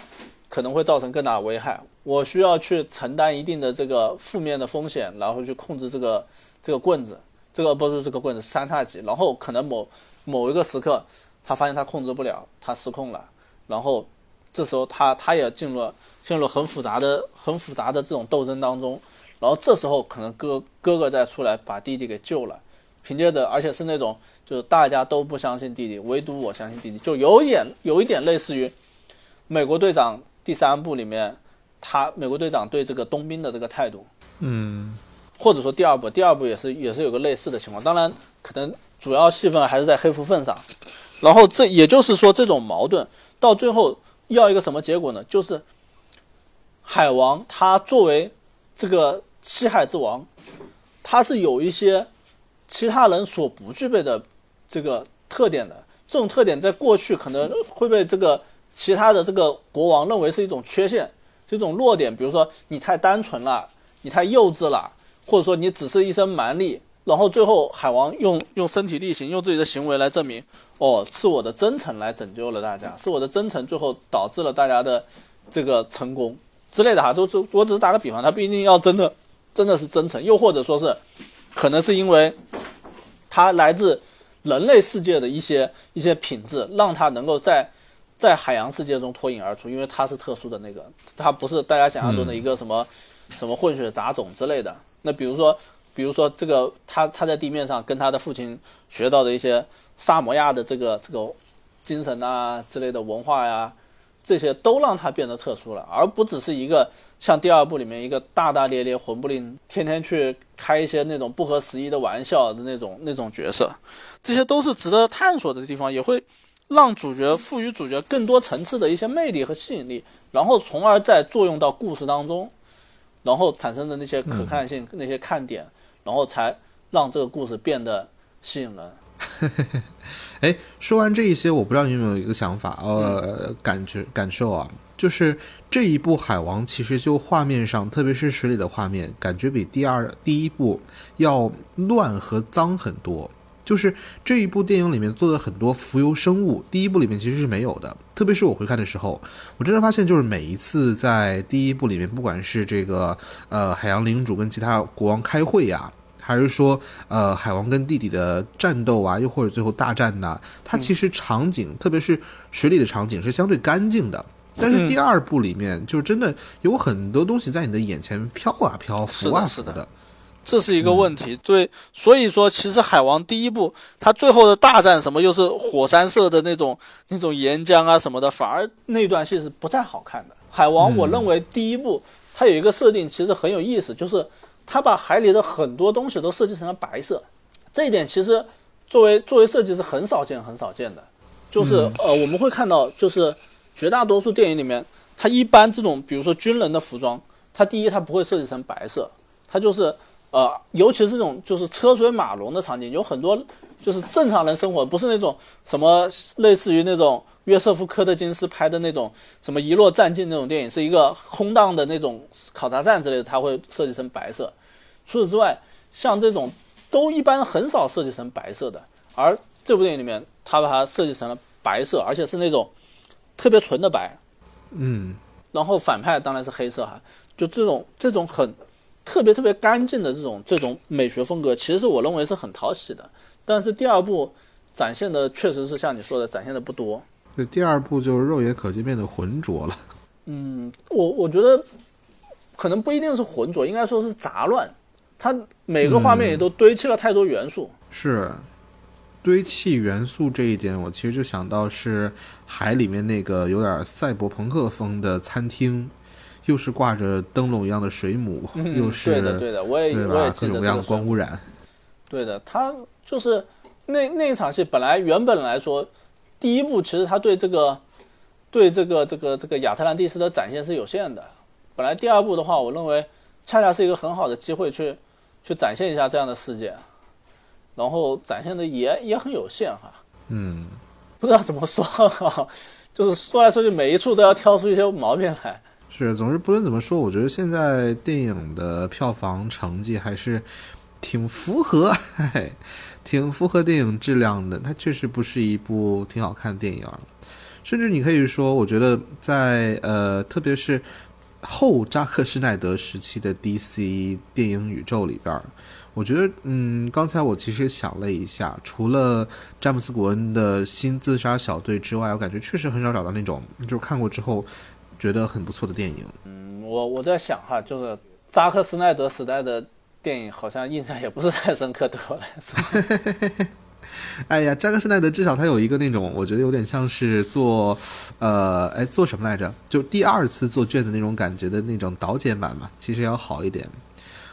B: 可能会造成更大的危害，我需要去承担一定的这个负面的风险，然后去控制这个这个棍子，这个不是这个棍子三叉戟，然后可能某某一个时刻，他发现他控制不了，他失控了，然后这时候他他也进入了进入很复杂的、很复杂的这种斗争当中，然后这时候可能哥哥哥再出来把弟弟给救了。凭借着，而且是那种，就是大家都不相信弟弟，唯独我相信弟弟，就有点有一点类似于美国队长第三部里面，他美国队长对这个冬兵的这个态度，
A: 嗯，
B: 或者说第二部，第二部也是也是有个类似的情况，当然可能主要戏份还是在黑蝠粪上，然后这也就是说这种矛盾到最后要一个什么结果呢？就是海王他作为这个七海之王，他是有一些。其他人所不具备的这个特点的这种特点，在过去可能会被这个其他的这个国王认为是一种缺陷，是一种弱点。比如说你太单纯了，你太幼稚了，或者说你只是一身蛮力。然后最后海王用用身体力行，用自己的行为来证明，哦，是我的真诚来拯救了大家，是我的真诚最后导致了大家的这个成功之类的哈。都是我只是打个比方，他不一定要真的真的是真诚，又或者说是。可能是因为，他来自人类世界的一些一些品质，让他能够在在海洋世界中脱颖而出。因为他是特殊的那个，他不是大家想象中的一个什么什么混血杂种之类的。那比如说，比如说这个他他在地面上跟他的父亲学到的一些萨摩亚的这个这个精神啊之类的文化呀。这些都让它变得特殊了，而不只是一个像第二部里面一个大大咧咧、混不吝、天天去开一些那种不合时宜的玩笑的那种那种角色。这些都是值得探索的地方，也会让主角赋予主角更多层次的一些魅力和吸引力，然后从而再作用到故事当中，然后产生的那些可看性、那些看点，然后才让这个故事变得吸引人。
A: 哎，说完这一些，我不知道你有没有一个想法，呃，感觉感受啊，就是这一部《海王》其实就画面上，特别是水里的画面，感觉比第二第一部要乱和脏很多。就是这一部电影里面做的很多浮游生物，第一部里面其实是没有的。特别是我回看的时候，我真的发现，就是每一次在第一部里面，不管是这个呃海洋领主跟其他国王开会呀。还是说，呃，海王跟弟弟的战斗啊，又或者最后大战呐，它其实场景，特别是水里的场景是相对干净的。但是第二部里面，就真的有很多东西在你的眼前飘啊飘，浮啊浮
B: 的，这是一个问题。对，所以说，其实海王第一部他最后的大战什么，又是火山色的那种那种岩浆啊什么的，反而那段戏是不太好看的。海王，我认为第一部它有一个设定，其实很有意思，就是。他把海里的很多东西都设计成了白色，这一点其实作为作为设计是很少见很少见的。就是呃，我们会看到，就是绝大多数电影里面，它一般这种比如说军人的服装，它第一它不会设计成白色，它就是呃，尤其是这种就是车水马龙的场景，有很多就是正常人生活，不是那种什么类似于那种约瑟夫科特金斯拍的那种什么遗落战境那种电影，是一个空荡的那种考察站之类的，它会设计成白色。除此之外，像这种都一般很少设计成白色的，而这部电影里面，他把它设计成了白色，而且是那种特别纯的白，
A: 嗯，
B: 然后反派当然是黑色哈，就这种这种很特别特别干净的这种这种美学风格，其实我认为是很讨喜的。但是第二部展现的确实是像你说的，展现的不多。
A: 对，第二部就是肉眼可见变得浑浊了。
B: 嗯，我我觉得可能不一定是浑浊，应该说是杂乱。它每个画面也都堆砌了太多元素，
A: 是堆砌元素这一点，我其实就想到是海里面那个有点赛博朋克风的餐厅，又是挂着灯笼一样的水母，又是
B: 对的对的，我也
A: 对
B: 我也
A: 吧？各种各样的
B: 记得这个
A: 光污染。
B: 对的，他就是那那一场戏，本来原本来说，第一部其实他对这个对这个这个这个亚特兰蒂斯的展现是有限的。本来第二部的话，我认为恰恰是一个很好的机会去去展现一下这样的世界，然后展现的也也很有限哈。
A: 嗯，
B: 不知道怎么说哈，就是说来说去，每一处都要挑出一些毛病来。
A: 是，总之不论怎么说，我觉得现在电影的票房成绩还是挺符合，嘿嘿，挺符合电影质量的。它确实不是一部挺好看的电影，甚至你可以说，我觉得在呃，特别是后扎克施耐德时期的 DC 电影宇宙里边，我觉得，嗯，刚才我其实想了一下，除了詹姆斯·古恩的新自杀小队之外，我感觉确实很少找到那种就是看过之后觉得很不错的电影。
B: 嗯，我我在想哈，就是扎克施耐德时代的电影，好像印象也不是太深刻，对我来说。
A: 哎呀，扎克施耐德至少他有一个那种，我觉得有点像是做，呃，哎，做什么来着？就第二次做卷子那种感觉的那种导剪版嘛，其实要好一点。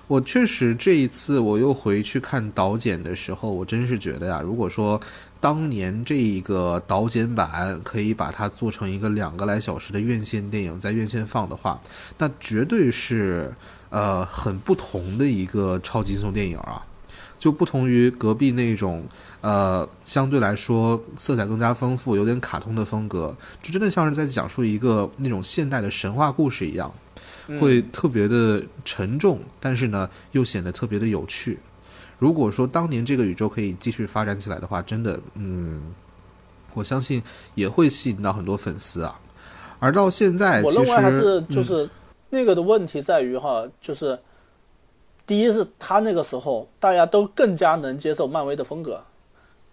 A: 我确实这一次我又回去看导剪的时候，我真是觉得呀，如果说当年这一个导剪版可以把它做成一个两个来小时的院线电影，在院线放的话，那绝对是呃很不同的一个超级英雄电影啊。就不同于隔壁那种，呃，相对来说色彩更加丰富、有点卡通的风格，就真的像是在讲述一个那种现代的神话故事一样，会特别的沉重，但是呢，又显得特别的有趣。如果说当年这个宇宙可以继续发展起来的话，真的，嗯，我相信也会吸引到很多粉丝啊。而到现在，
B: 我认为还是
A: 其实
B: 就是那个的问题在于哈，就是第一是他那个时候大家都更加能接受漫威的风格，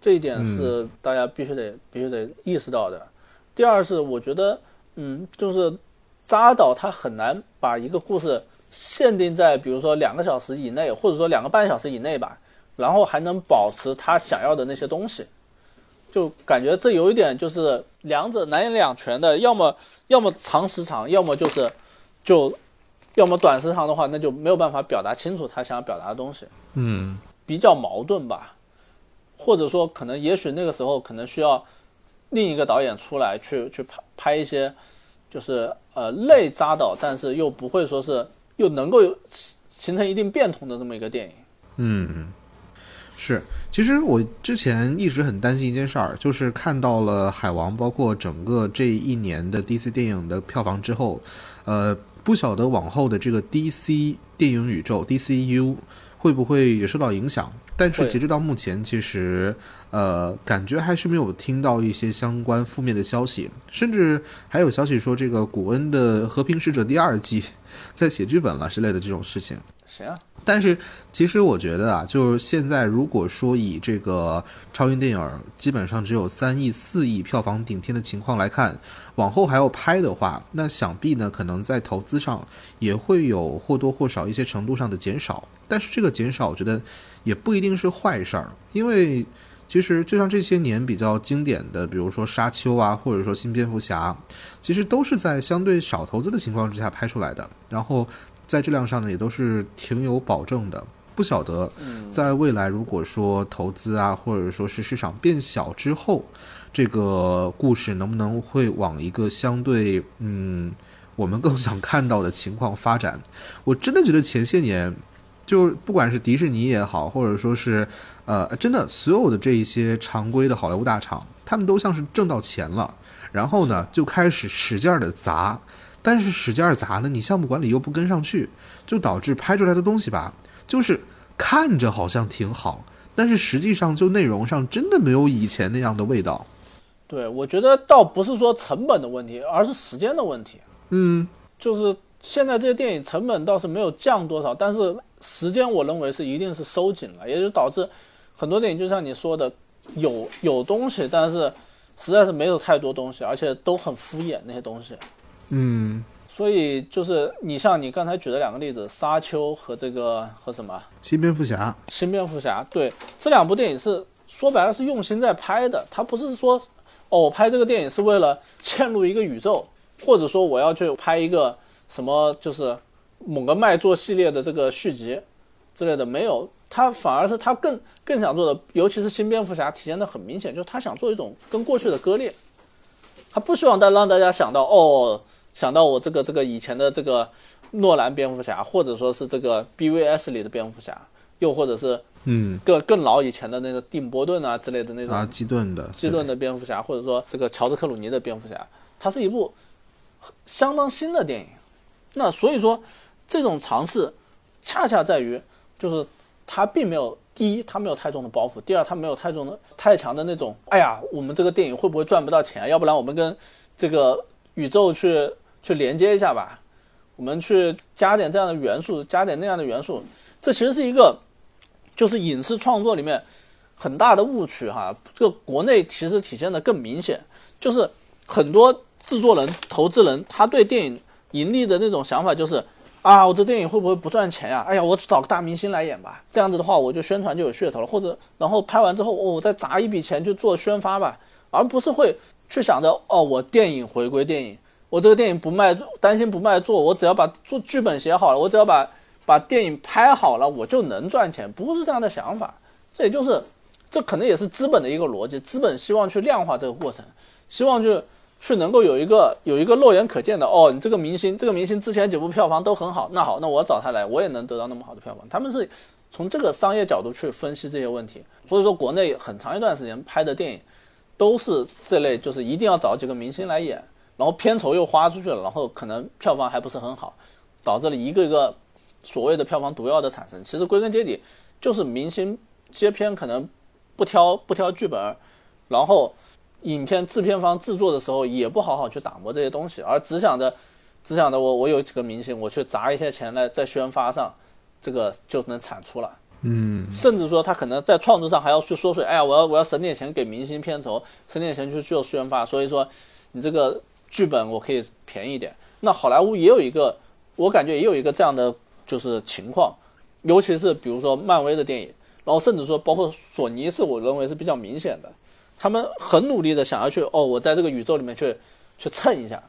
B: 这一点是大家必须得必须得意识到的。第二是我觉得，嗯，就是扎导他很难把一个故事限定在比如说两个小时以内，或者说两个半小时以内吧，然后还能保持他想要的那些东西。就感觉这有一点就是两者难以两全的，要么要么长时长，要么就是就要么短时长的话，那就没有办法表达清楚他想要表达的东西，
A: 嗯
B: 比较矛盾吧。或者说，可能也许那个时候可能需要另一个导演出来去去拍拍一些，就是呃类扎导，但是又不会说是又能够有形成一定变通的这么一个电影。
A: 嗯，是。其实我之前一直很担心一件事儿，就是看到了《海王》，包括整个这一年的 DC 电影的票房之后，呃，不晓得往后的这个 DC 电影宇宙 DCU 会不会也受到影响。但是截止到目前，其实呃，感觉还是没有听到一些相关负面的消息，甚至还有消息说这个古恩的《和平使者》第二季在写剧本了之类的这种事情。
B: 谁啊，
A: 但是其实我觉得啊，就是现在如果说以这个超英电影基本上只有三亿、四亿票房顶天的情况来看，往后还要拍的话，那想必呢可能在投资上也会有或多或少一些程度上的减少。但是这个减少，我觉得也不一定是坏事儿，因为其实就像这些年比较经典的，比如说《沙丘》啊，或者说《新蝙蝠侠》，其实都是在相对少投资的情况之下拍出来的，然后在质量上呢也都是挺有保证的。不晓得在未来如果说投资啊，或者说是市场变小之后，这个故事能不能会往一个相对嗯我们更想看到的情况发展？我真的觉得前些年，就不管是迪士尼也好，或者说是呃，真的所有的这一些常规的好莱坞大厂，他们都像是挣到钱了，然后呢就开始使劲的砸，但是使劲儿砸呢，你项目管理又不跟上去，就导致拍出来的东西吧，就是看着好像挺好，但是实际上就内容上真的没有以前那样的味道。
B: 对，我觉得倒不是说成本的问题，而是时间的问题。
A: 嗯，
B: 就是现在这些电影成本倒是没有降多少，但是时间我认为是一定是收紧了，也就导致很多电影就像你说的，有有东西，但是实在是没有太多东西，而且都很敷衍那些东西。
A: 嗯，
B: 所以就是你像你刚才举的两个例子，《沙丘》和这个和什么
A: 新蝙蝠侠，《
B: 新蝙蝠侠》，对这两部电影是说白了是用心在拍的，他不是说哦，拍这个电影是为了嵌入一个宇宙，或者说我要去拍一个什么就是某个卖座系列的这个续集之类的没有，他反而是他更更想做的，尤其是新蝙蝠侠体现的很明显，就是他想做一种跟过去的割裂，他不希望再让大家想到哦，想到我这个这个以前的这个诺兰蝙蝠侠，或者说是这个 BVS 里的蝙蝠侠，又或者是。
A: 嗯，
B: 更更老以前的那个蒂姆·波顿啊之类的那种
A: 啊，基顿的
B: 基顿的蝙蝠侠，或者说这个乔治·克鲁尼的蝙蝠侠，它是一部相当新的电影。那所以说，这种尝试恰恰在于，就是它并没有第一，它没有太重的包袱；第二，它没有太重的太强的那种，哎呀，我们这个电影会不会赚不到钱？要不然我们跟这个宇宙去去连接一下吧，我们去加点这样的元素，加点那样的元素。这其实是一个。就是影视创作里面很大的误区哈，这个国内其实体现的更明显，就是很多制作人、投资人他对电影盈利的那种想法就是啊，我这电影会不会不赚钱呀？哎呀，我找个大明星来演吧，这样子的话我就宣传就有噱头了，或者然后拍完之后哦，我再砸一笔钱去做宣发吧，而不是会去想着哦，我电影回归电影，我这个电影不卖，担心不卖座，我只要把做剧本写好了，我只要把。把电影拍好了，我就能赚钱，不是这样的想法。这也就是，这可能也是资本的一个逻辑。资本希望去量化这个过程，希望去去能够有一个有一个肉眼可见的哦，你这个明星，这个明星之前几部票房都很好，那好，那我找他来，我也能得到那么好的票房。他们是从这个商业角度去分析这些问题。所以说，国内很长一段时间拍的电影都是这类，就是一定要找几个明星来演，然后片酬又花出去了，然后可能票房还不是很好，导致了一个一个。所谓的票房毒药的产生，其实归根结底就是明星接片可能不挑不挑剧本，然后影片制片方制作的时候也不好好去打磨这些东西，而只想着只想着我我有几个明星，我去砸一些钱来在宣发上，这个就能产出了。
A: 嗯，
B: 甚至说他可能在创作上还要去缩水，哎呀，我要我要省点钱给明星片酬，省点钱去做宣发，所以说你这个剧本我可以便宜一点。那好莱坞也有一个，我感觉也有一个这样的。就是情况，尤其是比如说漫威的电影，然后甚至说包括索尼，是我认为是比较明显的，他们很努力的想要去哦，我在这个宇宙里面去去蹭一下，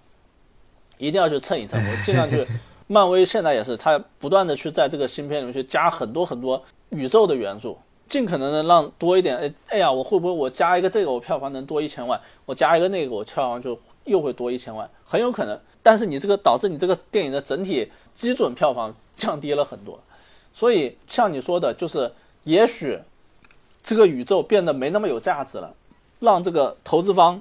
B: 一定要去蹭一蹭，我尽量去。漫威现在也是，他不断的去在这个芯片里面去加很多很多宇宙的元素，尽可能的让多一点。哎哎呀，我会不会我加一个这个，我票房能多一千万？我加一个那个，我票房就又会多一千万，很有可能。但是你这个导致你这个电影的整体基准票房。降低了很多，所以像你说的，就是也许这个宇宙变得没那么有价值了，让这个投资方、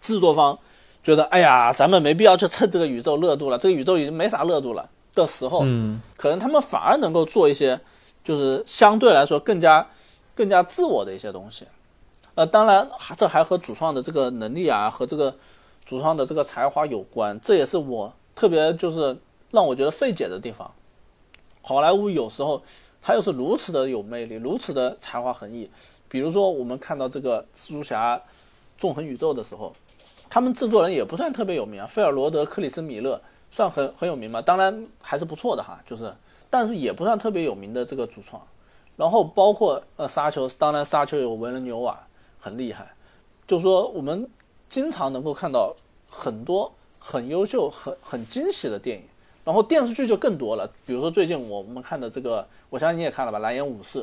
B: 制作方觉得，哎呀，咱们没必要去蹭这个宇宙热度了，这个宇宙已经没啥热度了的时候，
A: 嗯，
B: 可能他们反而能够做一些，就是相对来说更加、更加自我的一些东西。呃，当然，这还和主创的这个能力啊，和这个主创的这个才华有关，这也是我特别就是。让我觉得费解的地方，好莱坞有时候它又是如此的有魅力，如此的才华横溢。比如说，我们看到这个蜘蛛侠纵横宇宙的时候，他们制作人也不算特别有名啊，费尔罗德·克里斯米勒算很很有名吧？当然还是不错的哈，就是，但是也不算特别有名的这个主创。然后包括呃沙丘，当然沙丘有维伦纽瓦很厉害，就说我们经常能够看到很多很优秀、很很惊喜的电影。然后电视剧就更多了，比如说最近我们看的这个，我相信你也看了吧，《蓝颜武士》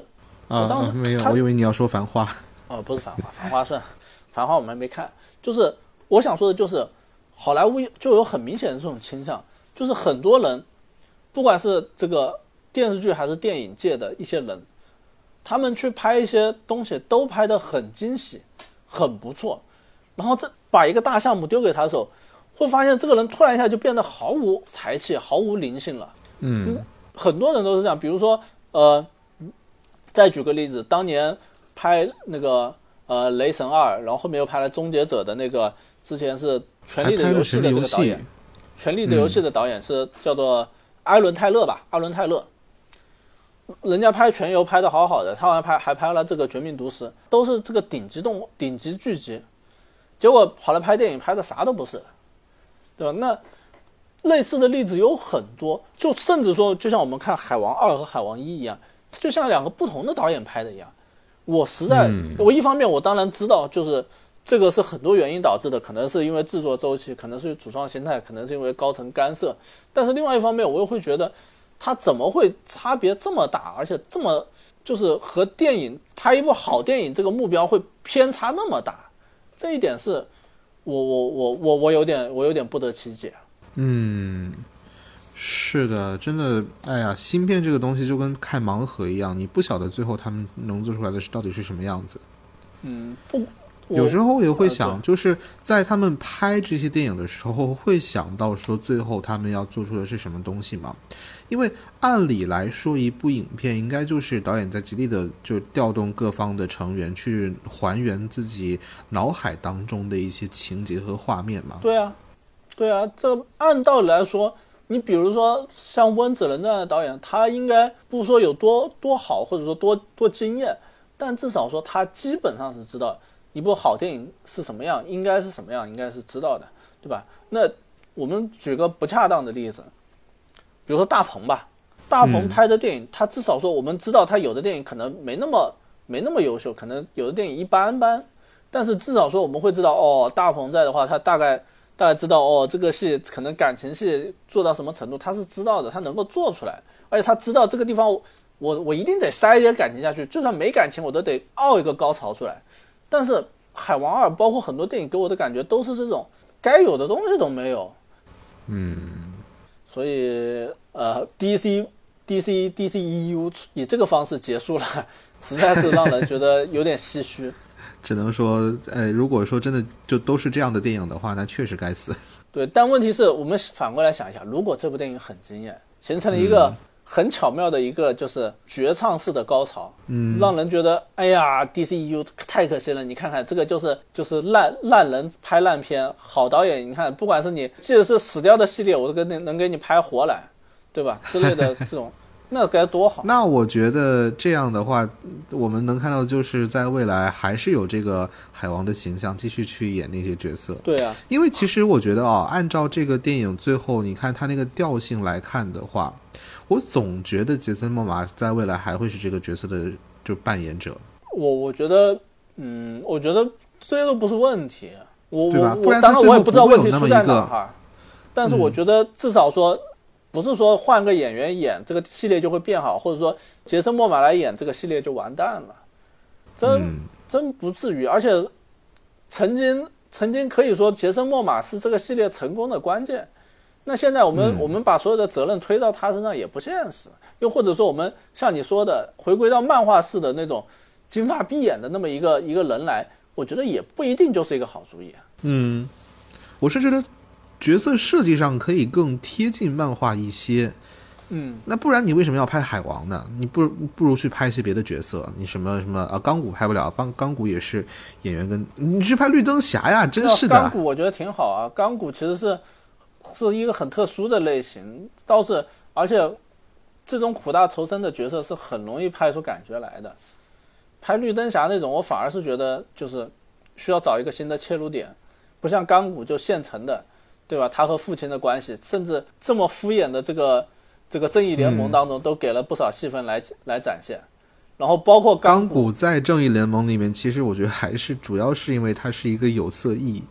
A: 啊，
B: 当时
A: 没有，我以为你要说《繁花》。
B: 哦，不是《繁花》，《繁花》算，《繁花》我们还没看。就是我想说的，就是好莱坞就有很明显的这种倾向，就是很多人，不管是这个电视剧还是电影界的一些人，他们去拍一些东西都拍得很惊喜，很不错。然后这把一个大项目丢给他的时候。会发现这个人突然一下就变得毫无才气、毫无灵性了。
A: 嗯，
B: 很多人都是这样。比如说，呃，再举个例子，当年拍那个呃《雷神二》，然后后面又拍了《终结者》的那个，之前是《权力的游戏》的这个导演，《权力的游戏》的导演是叫做艾伦泰勒吧？艾伦泰勒，人家拍《全游》拍的好好的，他好像拍还拍了这个《绝命毒师》，都是这个顶级动顶级剧集，结果跑来拍电影，拍的啥都不是。对吧？那类似的例子有很多，就甚至说，就像我们看《海王二》和《海王一》一样，就像两个不同的导演拍的一样。我实在，我一方面我当然知道，就是这个是很多原因导致的，可能是因为制作周期，可能是主创心态，可能是因为高层干涉。但是另外一方面，我又会觉得，它怎么会差别这么大，而且这么就是和电影拍一部好电影这个目标会偏差那么大？这一点是我我我我我有点我有点不得其解。
A: 嗯，是的，真的，哎呀，芯片这个东西就跟开盲盒一样，你不晓得最后他们能做出来的是到底是什么样子。
B: 嗯，不，
A: 有时候我也会
B: 呃
A: 想，就是在他们拍这些电影的时候，会想到说最后他们要做出的是什么东西吗？因为按理来说，一部影片应该就是导演在极力的就调动各方的成员去还原自己脑海当中的一些情节和画面嘛。
B: 对啊，对啊，这按道理来说，你比如说像温子仁这样的导演，他应该不说有多多好，或者说多多惊艳，但至少说他基本上是知道一部好电影是什么样，应该是什么样，应该是知道的，对吧？那我们举个不恰当的例子，比如说大鹏吧，大鹏拍的电影，他至少说我们知道他有的电影可能没那么没那么优秀，可能有的电影一般般，但是至少说我们会知道，哦，大鹏在的话，他大概大概知道，哦，这个戏可能感情戏做到什么程度，他是知道的，他能够做出来，而且他知道这个地方我我一定得塞一点感情下去，就算没感情，我都得凹一个高潮出来。但是《海王二》包括很多电影给我的感觉都是这种该有的东西都没有，
A: 嗯，
B: 所以呃，DC DC DC EU 以这个方式结束了，实在是让人觉得有点唏嘘。
A: 只能说，呃，如果说真的就都是这样的电影的话，那确实该死。
B: 对，但问题是我们反过来想一下，如果这部电影很惊艳，形成了一个很巧妙的一个就是绝唱式的高潮，嗯，让人觉得哎呀，DCU 太可惜了。你看看这个就是就是烂烂人拍烂片，好导演，你看不管是你即使是死掉的系列，我都跟你能给你拍活来，对吧？之类的这种，那该多好。
A: 那我觉得这样的话，我们能看到就是在未来还是有这个海王的形象继续去演那些角色。
B: 对啊，
A: 因为其实我觉得啊、按照这个电影最后你看它那个调性来看的话，我总觉得杰森·莫玛在未来还会是这个角色的就扮演者，
B: 我我觉得，嗯，我觉得这些都不是问题。我我我当然我也不知道问题出在哪哈，但是我觉得至少说，不是说换个演员演这个系列就会变好，或者说杰森·莫玛来演这个系列就完蛋了，真、
A: 嗯，
B: 真不至于。而且曾经曾经可以说杰森·莫玛是这个系列成功的关键。那现在我们、
A: 嗯
B: 我们把所有的责任推到他身上也不现实，又或者说我们像你说的回归到漫画式的那种金发碧眼的那么一个一个人来，我觉得也不一定就是一个好主意。
A: 嗯，我是觉得角色设计上可以更贴近漫画一些。
B: 嗯，
A: 那不然你为什么要拍海王呢？你不如不如去拍一些别的角色，你什么什么啊，钢骨拍不了，钢钢骨也是演员跟你去拍绿灯侠呀，真是的
B: 钢
A: 的。
B: 骨我觉得挺好啊，钢骨其实是是一个很特殊的类型，倒是而且这种苦大仇深的角色是很容易拍出感觉来的。拍绿灯侠那种，我反而是觉得就是需要找一个新的切入点，不像钢骨就现成的，对吧？他和父亲的关系，甚至这么敷衍的这个这个正义联盟当中，都给了不少戏份来来展现。然后包括
A: 钢
B: 骨，
A: 骨在正义联盟里面，其实我觉得还是主要是因为它是一个有色裔，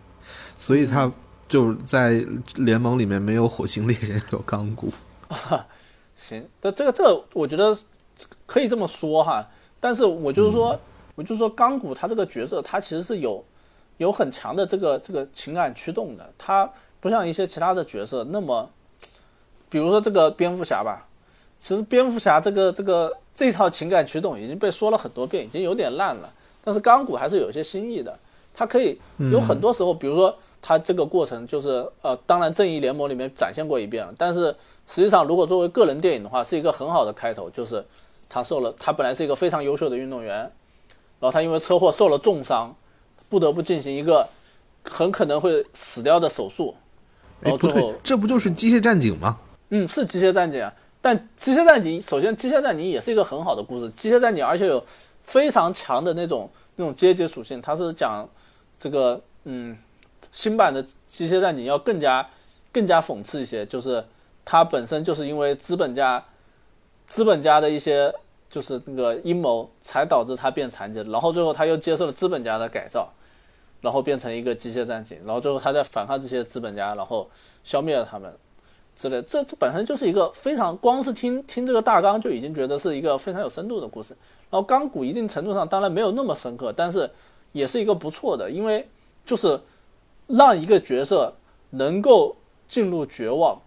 A: 所以它就在联盟里面没有火星猎人，有钢骨。
B: 行，那这个这个我觉得可以这么说哈，但是我就是说，我就是说钢骨他这个角色，他其实是有有很强的这个这个情感驱动的，他不像一些其他的角色那么，比如说这个蝙蝠侠吧，其实蝙蝠侠这个这个这套情感驱动已经被说了很多遍，已经有点烂了，但是钢骨还是有一些新意的，它可以有很多时候，比如说。它这个过程就是呃，当然正义联盟里面展现过一遍了，但是实际上如果作为个人电影的话，是一个很好的开头，就是他受了，他本来是一个非常优秀的运动员，然后他因为车祸受了重伤，不得不进行一个很可能会死掉的手术，然后最后，
A: 这不就是机械战警吗？
B: 嗯，是机械战警啊，但机械战警首先机械战警也是一个很好的故事，机械战警而且有非常强的那种那种阶级属性，它是讲这个嗯新版的机械战警要更加更加讽刺一些，就是它本身就是因为资本家资本家的一些就是那个阴谋才导致他变残疾，然后最后他又接受了资本家的改造，然后变成一个机械战警，然后最后他再反抗这些资本家，然后消灭了他们之类。这这本身就是一个非常，光是听听这个大纲就已经觉得是一个非常有深度的故事。然后钢骨一定程度上当然没有那么深刻，但是也是一个不错的，因为就是让一个角色能够进入绝望，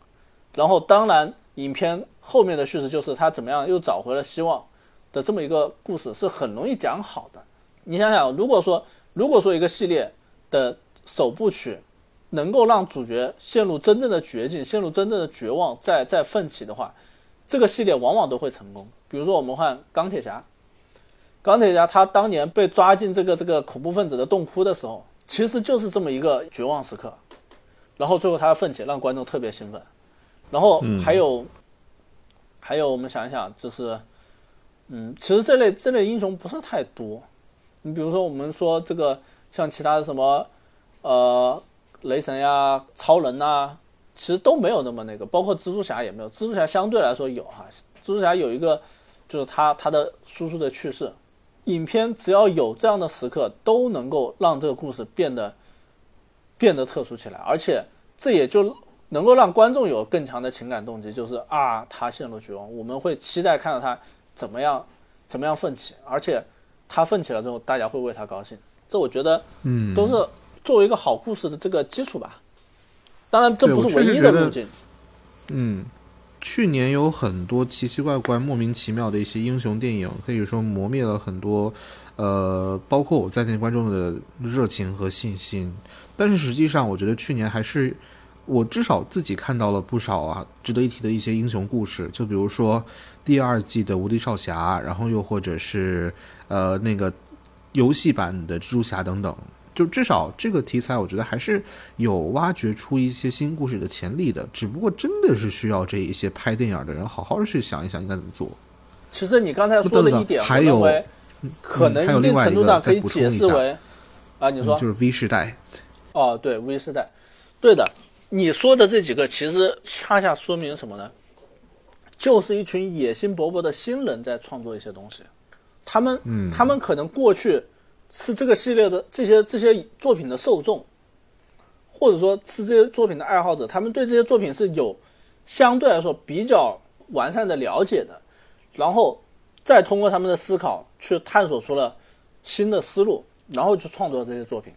B: 然后当然影片后面的叙事就是他怎么样又找回了希望的这么一个故事是很容易讲好的。你想想，如果说如果说一个系列的首部曲能够让主角陷入真正的绝境，陷入真正的绝望，再再奋起的话，这个系列往往都会成功。比如说我们换钢铁侠。钢铁侠他当年被抓进这个这个恐怖分子的洞窟的时候，其实就是这么一个绝望时刻，然后最后他奋起，让观众特别兴奋。然后还有，还有我们想一想，就是，嗯，其实这类这类英雄不是太多。你比如说我们说这个像其他的什么，呃，雷神呀、超人呐，其实都没有那么那个，包括蜘蛛侠也没有。蜘蛛侠相对来说有哈，蜘蛛侠有一个就是他他的叔叔的去世。影片只要有这样的时刻，都能够让这个故事变得变得特殊起来，而且这也就能够让观众有更强的情感动机，就是啊，他陷入绝望，我们会期待看到他怎么样怎么样奋起，而且他奋起了之后，大家会为他高兴。这我觉得，
A: 嗯，
B: 都是作为一个好故事的这个基础吧。当然，这不是唯一的路径。
A: 嗯。去年有很多奇奇怪怪、莫名其妙的一些英雄电影，可以说磨灭了很多，呃，包括我在内观众的热情和信心。但是实际上，我觉得去年还是我至少自己看到了不少啊值得一提的一些英雄故事。就比如说第二季的无敌少侠，然后又或者是呃那个游戏版的蜘蛛侠等等。就至少这个题材，我觉得还是有挖掘出一些新故事的潜力的。只不过真的是需要这一些拍电影的人好好的去想一想应该怎么做。
B: 其实你刚才说的一点，
A: 还有
B: 可能一定程度上可以解释为啊，你说
A: 就是 V 时代。
B: 哦，对 V 时代，对的。你说的这几个其实恰恰说明什么呢？就是一群野心勃勃的新人在创作一些东西。他们，
A: 嗯，
B: 他们可能过去。是这个系列的这些这些作品的受众，或者说是这些作品的爱好者，他们对这些作品是有相对来说比较完善的了解的，然后再通过他们的思考去探索出了新的思路，然后去创作这些作品。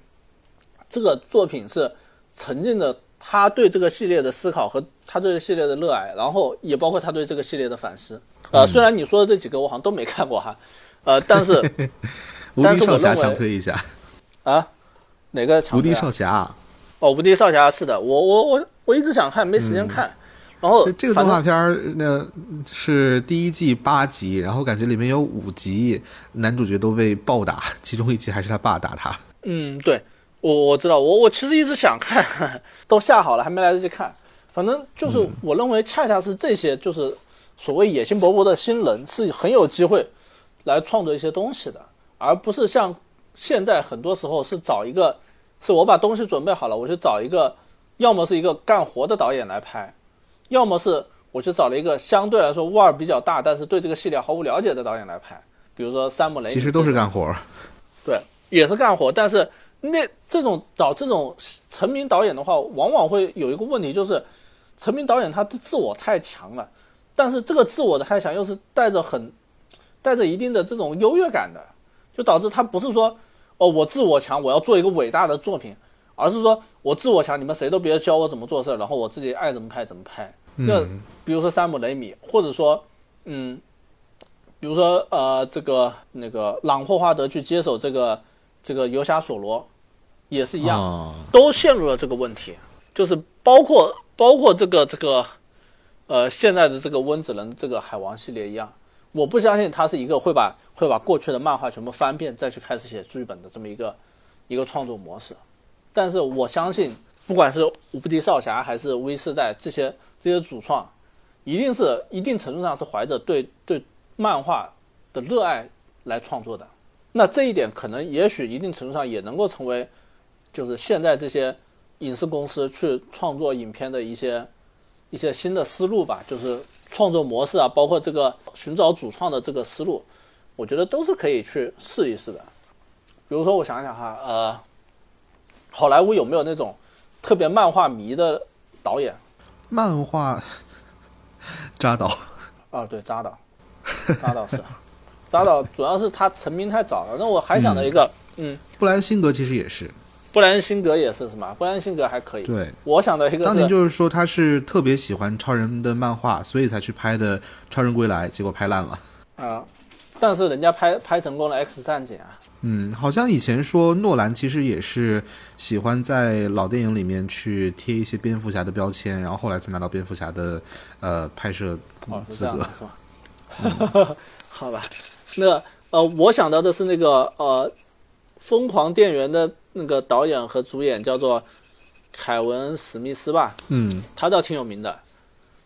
B: 这个作品是沉浸着他对这个系列的思考和他对这个系列的热爱，然后也包括他对这个系列的反思。呃，虽然你说的这几个我好像都没看过哈，呃，但是。
A: 无敌少侠强推一下
B: 啊？哪个强？
A: 无敌少侠
B: 哦，无敌少侠是的，我我我我一直想看，没时间看。然后
A: 这个动画片儿那是第一季八集，然后感觉里面有五集男主角都被暴打，其中一集还是他爸打他。
B: 嗯，对，我我知道，我我其实一直想看，都下好了，还没来得及看。反正就是我认为，恰恰是这些就是所谓野心勃勃的新人，是很有机会来创作一些东西的。而不是像现在很多时候是找一个，是我把东西准备好了，我去找一个，要么是一个干活的导演来拍，要么是我去找了一个相对来说腕儿比较大，但是对这个系列毫无了解的导演来拍。比如说山姆雷，
A: 其实都是干活，
B: 对，也是干活。但是那这种找这种成名导演的话，往往会有一个问题，就是成名导演他的自我太强了，但是这个自我的太强又是带着很带着一定的这种优越感的。就导致他不是说，哦，我自我强，我要做一个伟大的作品，而是说我自我强，你们谁都别教我怎么做事，然后我自己爱怎么拍怎么拍。那比如说山姆雷米，或者说，嗯，比如说呃，这个那个朗霍华德去接手这个这个游侠索罗，也是一样，都陷入了这个问题。就是包括包括这个这个，呃，现在的这个温子仁这个海王系列一样。我不相信他是一个会把会把过去的漫画全部翻遍再去开始写剧本的这么一个一个创作模式，但是我相信，不管是无敌少侠还是 V 四代这些这些主创，一定是一定程度上是怀着对对漫画的热爱来创作的。那这一点可能也许一定程度上也能够成为，就是现在这些影视公司去创作影片的一些一些新的思路吧，就是。创作模式啊，包括这个寻找主创的这个思路，我觉得都是可以去试一试的。比如说，我想想哈，呃，好莱坞有没有那种特别漫画迷的导演？
A: 漫画扎导
B: 啊，对，扎导，扎导是扎导，主要是他成名太早了。那我还想到一个，嗯，
A: 布兰辛格其实也是，
B: 布莱恩辛格也是什么？布莱恩辛格还可以。
A: 对，
B: 我想到一个，
A: 当年就是说他是特别喜欢超人的漫画，所以才去拍的《超人归来》，结果拍烂了。
B: 啊，但是人家拍拍成功了《X 战警》啊。
A: 嗯，好像以前说诺兰其实也是喜欢在老电影里面去贴一些蝙蝠侠的标签，然后后来才拿到蝙蝠侠的呃拍摄资格，
B: 是吧？好吧，那呃，我想到的是那个呃，《疯狂电源》的那个导演和主演叫做凯文·史密斯吧？
A: 嗯，
B: 他倒挺有名的，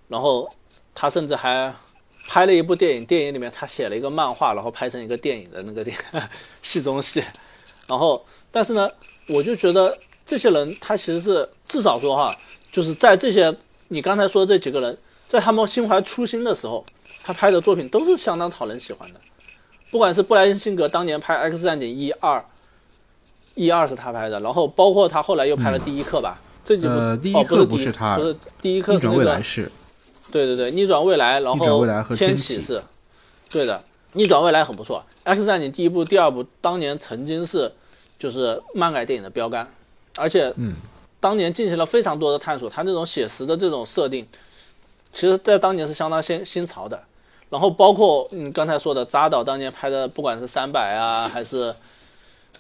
B: 然后他甚至还。拍了一部电影，电影里面他写了一个漫画，然后拍成一个电影的那个电 戏中戏，然后但是呢，我就觉得这些人他其实是至少说哈，就是在这些你刚才说的这几个人，在他们心怀初心的时候，他拍的作品都是相当讨人喜欢的，不管是布莱恩辛格当年拍《X 战警》一二，一二是他拍的，然后包括他后来又拍了《第一课》吧，这几部
A: 哦第
B: 一
A: 课
B: 不
A: 是他，
B: 不是第一课是那
A: 个。
B: 对对对，逆转未来，然后
A: 天
B: 启是，对的，逆转未来很不错。X 战警第一部、第二部当年曾经是就是漫改电影的标杆，而且
A: 嗯，
B: 当年进行了非常多的探索。他这种写实的这种设定，其实在当年是相当新新潮的。然后包括你刚才说的扎导当年拍的，不管是三百啊，还是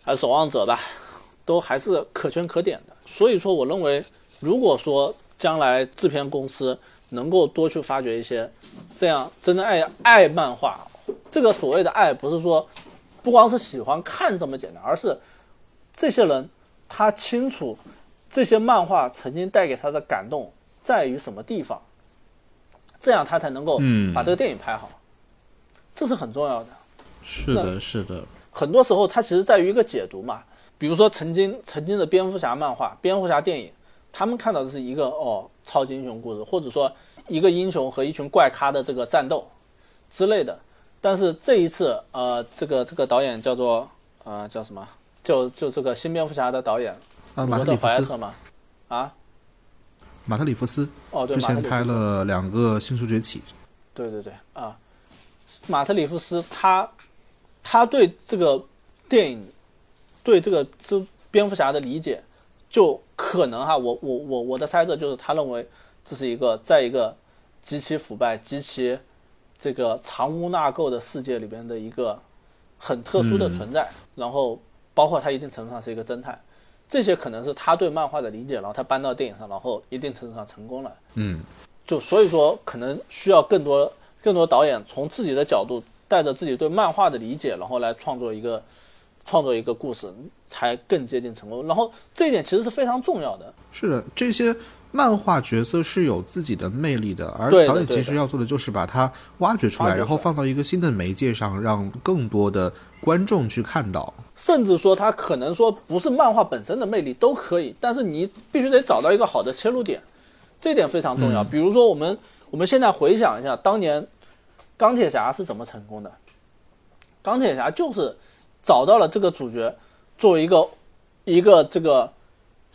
B: 还是守望者吧，都还是可圈可点的。所以说，我认为如果说将来制片公司，能够多去发掘一些，这样真的爱爱漫画，这个所谓的爱不是说不光是喜欢看这么简单，而是这些人他清楚这些漫画曾经带给他的感动在于什么地方，这样他才能够把这个电影拍好，这是很重要的。
A: 是的，是的。
B: 很多时候它其实在于一个解读嘛，比如说曾经曾经的蝙蝠侠漫画、蝙蝠侠电影，他们看到的是一个哦。超级英雄故事，或者说一个英雄和一群怪咖的这个战斗之类的。但是这一次，呃，这个这个导演叫做呃叫什么？就就这个新蝙蝠侠的导演
A: 啊，马特里夫斯
B: 吗？啊，
A: 马特里夫斯
B: 哦，对，
A: 之前拍了两个《星球崛起》。
B: 对对对啊，马特里夫斯他他对这个电影对这个这蝙蝠侠的理解。就可能哈，我我我我的猜测就是，他认为这是一个在一个极其腐败、极其这个藏污纳垢的世界里边的一个很特殊的存在。然后，包括他一定程度上是一个侦探，这些可能是他对漫画的理解。然后他搬到电影上，然后一定程度上成功了。
A: 嗯，
B: 就所以说，可能需要更多更多导演从自己的角度，带着自己对漫画的理解，然后来创作一个。创作一个故事才更接近成功，然后这一点其实是非常重要的。
A: 是的，这些漫画角色是有自己的魅力的，而导演其实要做的就是把它挖掘出来，然后放到一个新的媒介上，让更多的观众去看到。
B: 甚至说，它可能说不是漫画本身的魅力都可以，但是你必须得找到一个好的切入点，这点非常重要。比如说，我们我们现在回想一下，当年钢铁侠是怎么成功的？钢铁侠就是。找到了这个主角，作为一个一个这个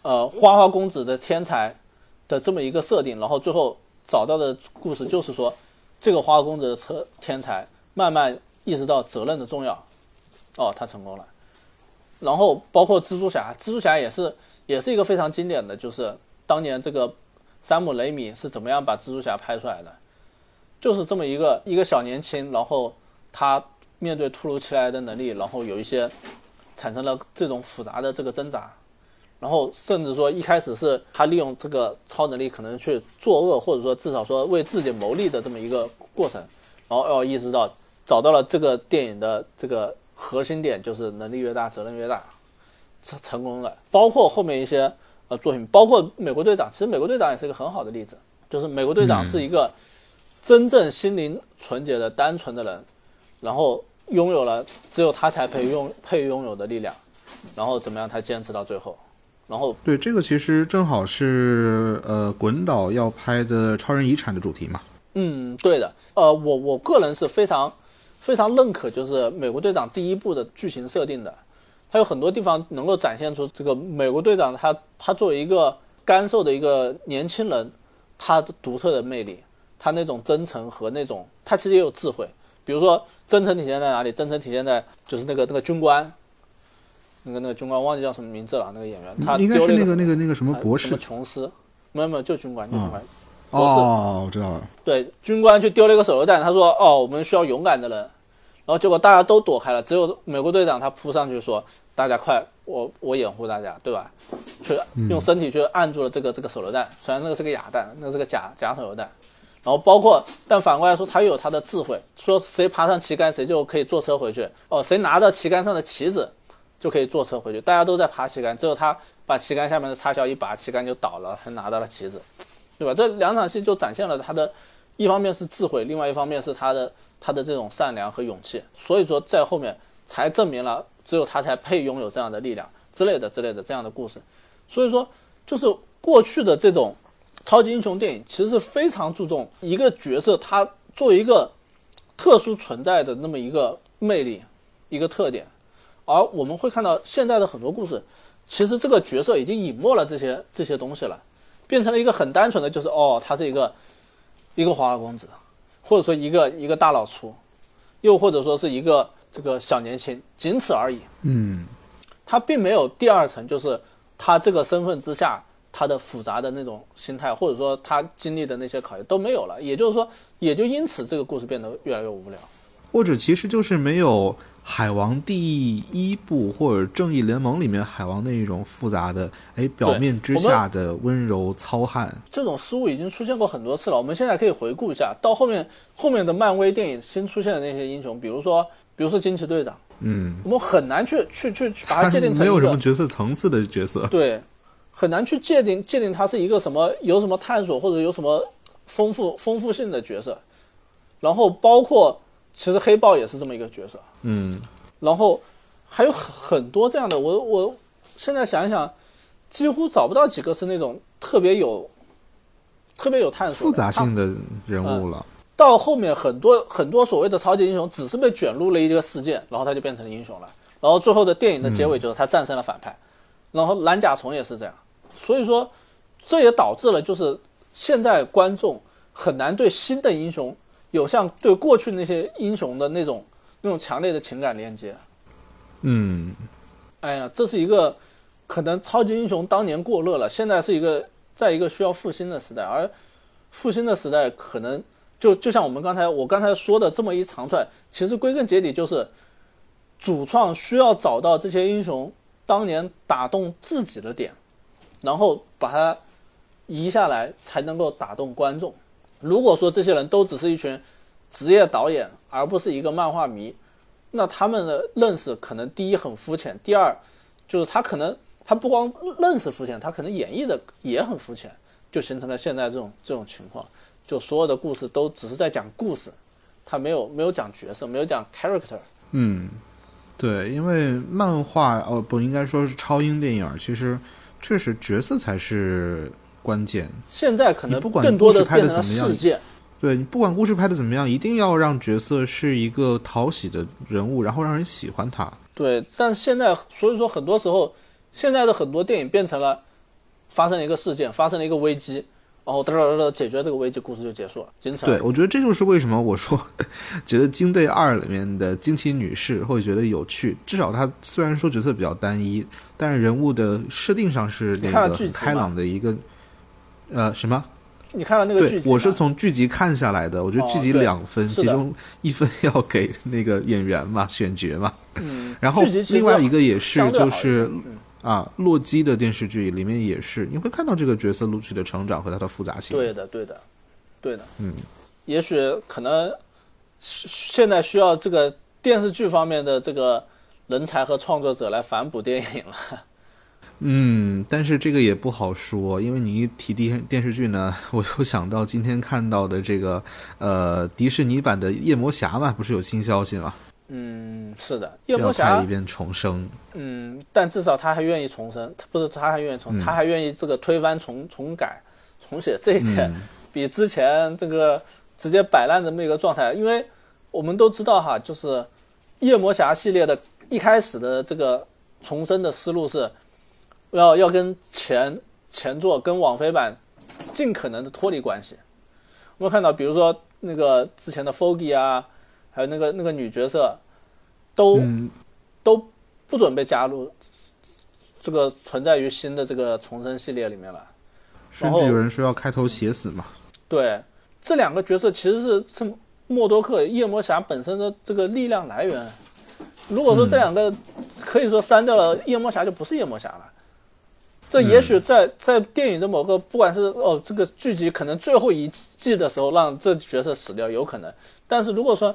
B: 呃花花公子的天才的这么一个设定，然后最后找到的故事就是说，这个花花公子的车天才慢慢意识到责任的重要，哦，他成功了。然后包括蜘蛛侠，蜘蛛侠也是也是一个非常经典的，就是当年这个山姆雷米是怎么样把蜘蛛侠拍出来的，就是这么一个一个小年轻，然后他。面对突如其来的能力，然后有一些产生了这种复杂的这个挣扎，然后甚至说一开始是他利用这个超能力可能去作恶，或者说至少说为自己谋利的这么一个过程，然后要意识到找到了这个电影的这个核心点，就是能力越大责任越大，成成功了。包括后面一些呃作品，包括美国队长，其实美国队长也是一个很好的例子，就是美国队长是一个真正心灵纯洁的单纯的人，然后。拥有了只有他才配拥配拥有的力量，然后怎么样？他坚持到最后，然后
A: 对这个其实正好是呃滚导要拍的超人遗产的主题嘛。
B: 嗯，对的。呃，我我个人是非常非常认可，就是美国队长第一部的剧情设定的。它有很多地方能够展现出这个美国队长他他作为一个干瘦的一个年轻人，他的独特的魅力，他那种真诚和那种他其实也有智慧。比如说真诚体现在哪里？真诚体现在就是那个那个军官，那个那个军官忘记叫什么名字了，那个演员他
C: 应该是那个那
B: 个
C: 个那个什么博士
B: 什么琼斯，没有没有就军官就军官。
C: 哦，我知道了。
B: 对，军官去丢了一个手榴弹，他说：“哦，我们需要勇敢的人。”然后结果大家都躲开了，只有美国队长他扑上去说：“大家快，我我掩护大家，对吧？”去用身体去按住了这个这个手榴弹，虽然那个是个哑弹，那是个假假手榴弹。然后包括，但反过来说，他又有他的智慧，说谁爬上旗杆，谁就可以坐车回去。哦，谁拿到旗杆上的旗子，就可以坐车回去。大家都在爬旗杆，只有他把旗杆下面的插销一拔，旗杆就倒了，他拿到了旗子。对吧？这两场戏就展现了他的，一方面是智慧，另外一方面是他的他的这种善良和勇气。所以说，在后面才证明了只有他才配拥有这样的力量之类的之类的这样的故事。所以说，就是过去的这种超级英雄电影，其实是非常注重一个角色他作为一个特殊存在的那么一个魅力、一个特点。而我们会看到现在的很多故事，其实这个角色已经隐没了这些这些东西了。变成了一个很单纯的，就是哦，他是一个一个花花公子，或者说一个一个大老粗，又或者说是一个这个小年轻，仅此而已。
C: 嗯，
B: 他并没有第二层，就是他这个身份之下他的复杂的那种心态，或者说他经历的那些考验都没有了。也就是说，也就因此这个故事变得越来越无聊，
A: 或者其实就是没有。海王第一部或者正义联盟里面海王那一种复杂的，哎，表面之下的温柔糙汉，
B: 这种失误已经出现过很多次了。我们现在可以回顾一下，到后面后面的漫威电影新出现的那些英雄，比如说比如说惊奇队长，
A: 嗯，
B: 我们很难去去去把它界定成
A: 没有什么角色层次的角色，
B: 对，很难去界定界定他是一个什么有什么探索或者有什么丰富丰富性的角色，然后包括。其实黑豹也是这么一个角色，
A: 嗯，
B: 然后还有很很多这样的，我我现在想一想，几乎找不到几个是那种特别有特别有探索、
A: 复杂性的人物了。
B: 到后面很多很多所谓的超级英雄，只是被卷入了一个事件，然后他就变成了英雄了。然后最后的电影的结尾就是他战胜了反派，然后蓝甲虫也是这样。所以说，这也导致了就是现在观众很难对新的英雄。有像对过去那些英雄的那种那种强烈的情感连接，
A: 嗯，
B: 哎呀，这是一个可能超级英雄当年过热了，现在是一个在一个需要复兴的时代，而复兴的时代可能就就像我们刚才我刚才说的这么一长串，其实归根结底就是主创需要找到这些英雄当年打动自己的点，然后把它移下来，才能够打动观众。如果说这些人都只是一群职业导演，而不是一个漫画迷，那他们的认识可能第一很肤浅，第二就是他可能他不光认识肤浅，他可能演绎的也很肤浅，就形成了现在这种这种情况，就所有的故事都只是在讲故事，他没有没有讲角色，没有讲 character。
A: 嗯，对，因为漫画哦不应该说是超英电影，其实确实角色才是。关键
B: 现在可能
A: 不管
B: 更多
A: 的
B: 变成了事件，
A: 对你不管故事拍的怎么样，一定要让角色是一个讨喜的人物，然后让人喜欢他。
B: 对，但现在所以说很多时候，现在的很多电影变成了发生了一个事件，发生了一个危机，然后哒哒哒哒解决这个危机，故事就结束了。精彩。
A: 对，我觉得这就是为什么我说觉得《惊队二》里面的惊奇女士会觉得有趣，至少她虽然说角色比较单一，但是人物的设定上是那个开朗的一个。呃，什么？
B: 你看了那个剧集？
A: 我是从剧集看下来的。我觉得剧集两分，其中一分要给那个演员嘛，选角嘛。
B: 嗯。
A: 然后另外一个也是，就是啊，洛基的电视剧里面也是，你会看到这个角色陆续的成长和他的复杂性。
B: 对的，对的，对的。
A: 嗯。
B: 也许可能现在需要这个电视剧方面的这个人才和创作者来反哺电影了。
A: 嗯，但是这个也不好说，因为你一提电电视剧呢，我又想到今天看到的这个，呃，迪士尼版的夜魔侠嘛，不是有新消息吗？
B: 嗯，是的，夜魔侠
A: 一遍重生。
B: 嗯，但至少他还愿意重生，他不是他还愿意重，他还愿意这个推翻重重改重写，这一点比之前这个直接摆烂的那个状态，因为我们都知道哈，就是夜魔侠系列的一开始的这个。重生的思路是，要要跟前前作跟网飞版尽可能的脱离关系。我们看到，比如说那个之前的 Foggy 啊，还有那个那个女角色，都、都不准备加入这个存在于新的这个重生系列里面了。
A: 甚至有人说要开头写死嘛。
B: 对，这两个角色其实是是默多克、夜魔侠本身的这个力量来源。如果说这两个可以说删掉了，夜魔侠就不是夜魔侠了。这也许在在电影的某个，不管是哦这个剧集可能最后一季的时候让这角色死掉有可能，但是如果说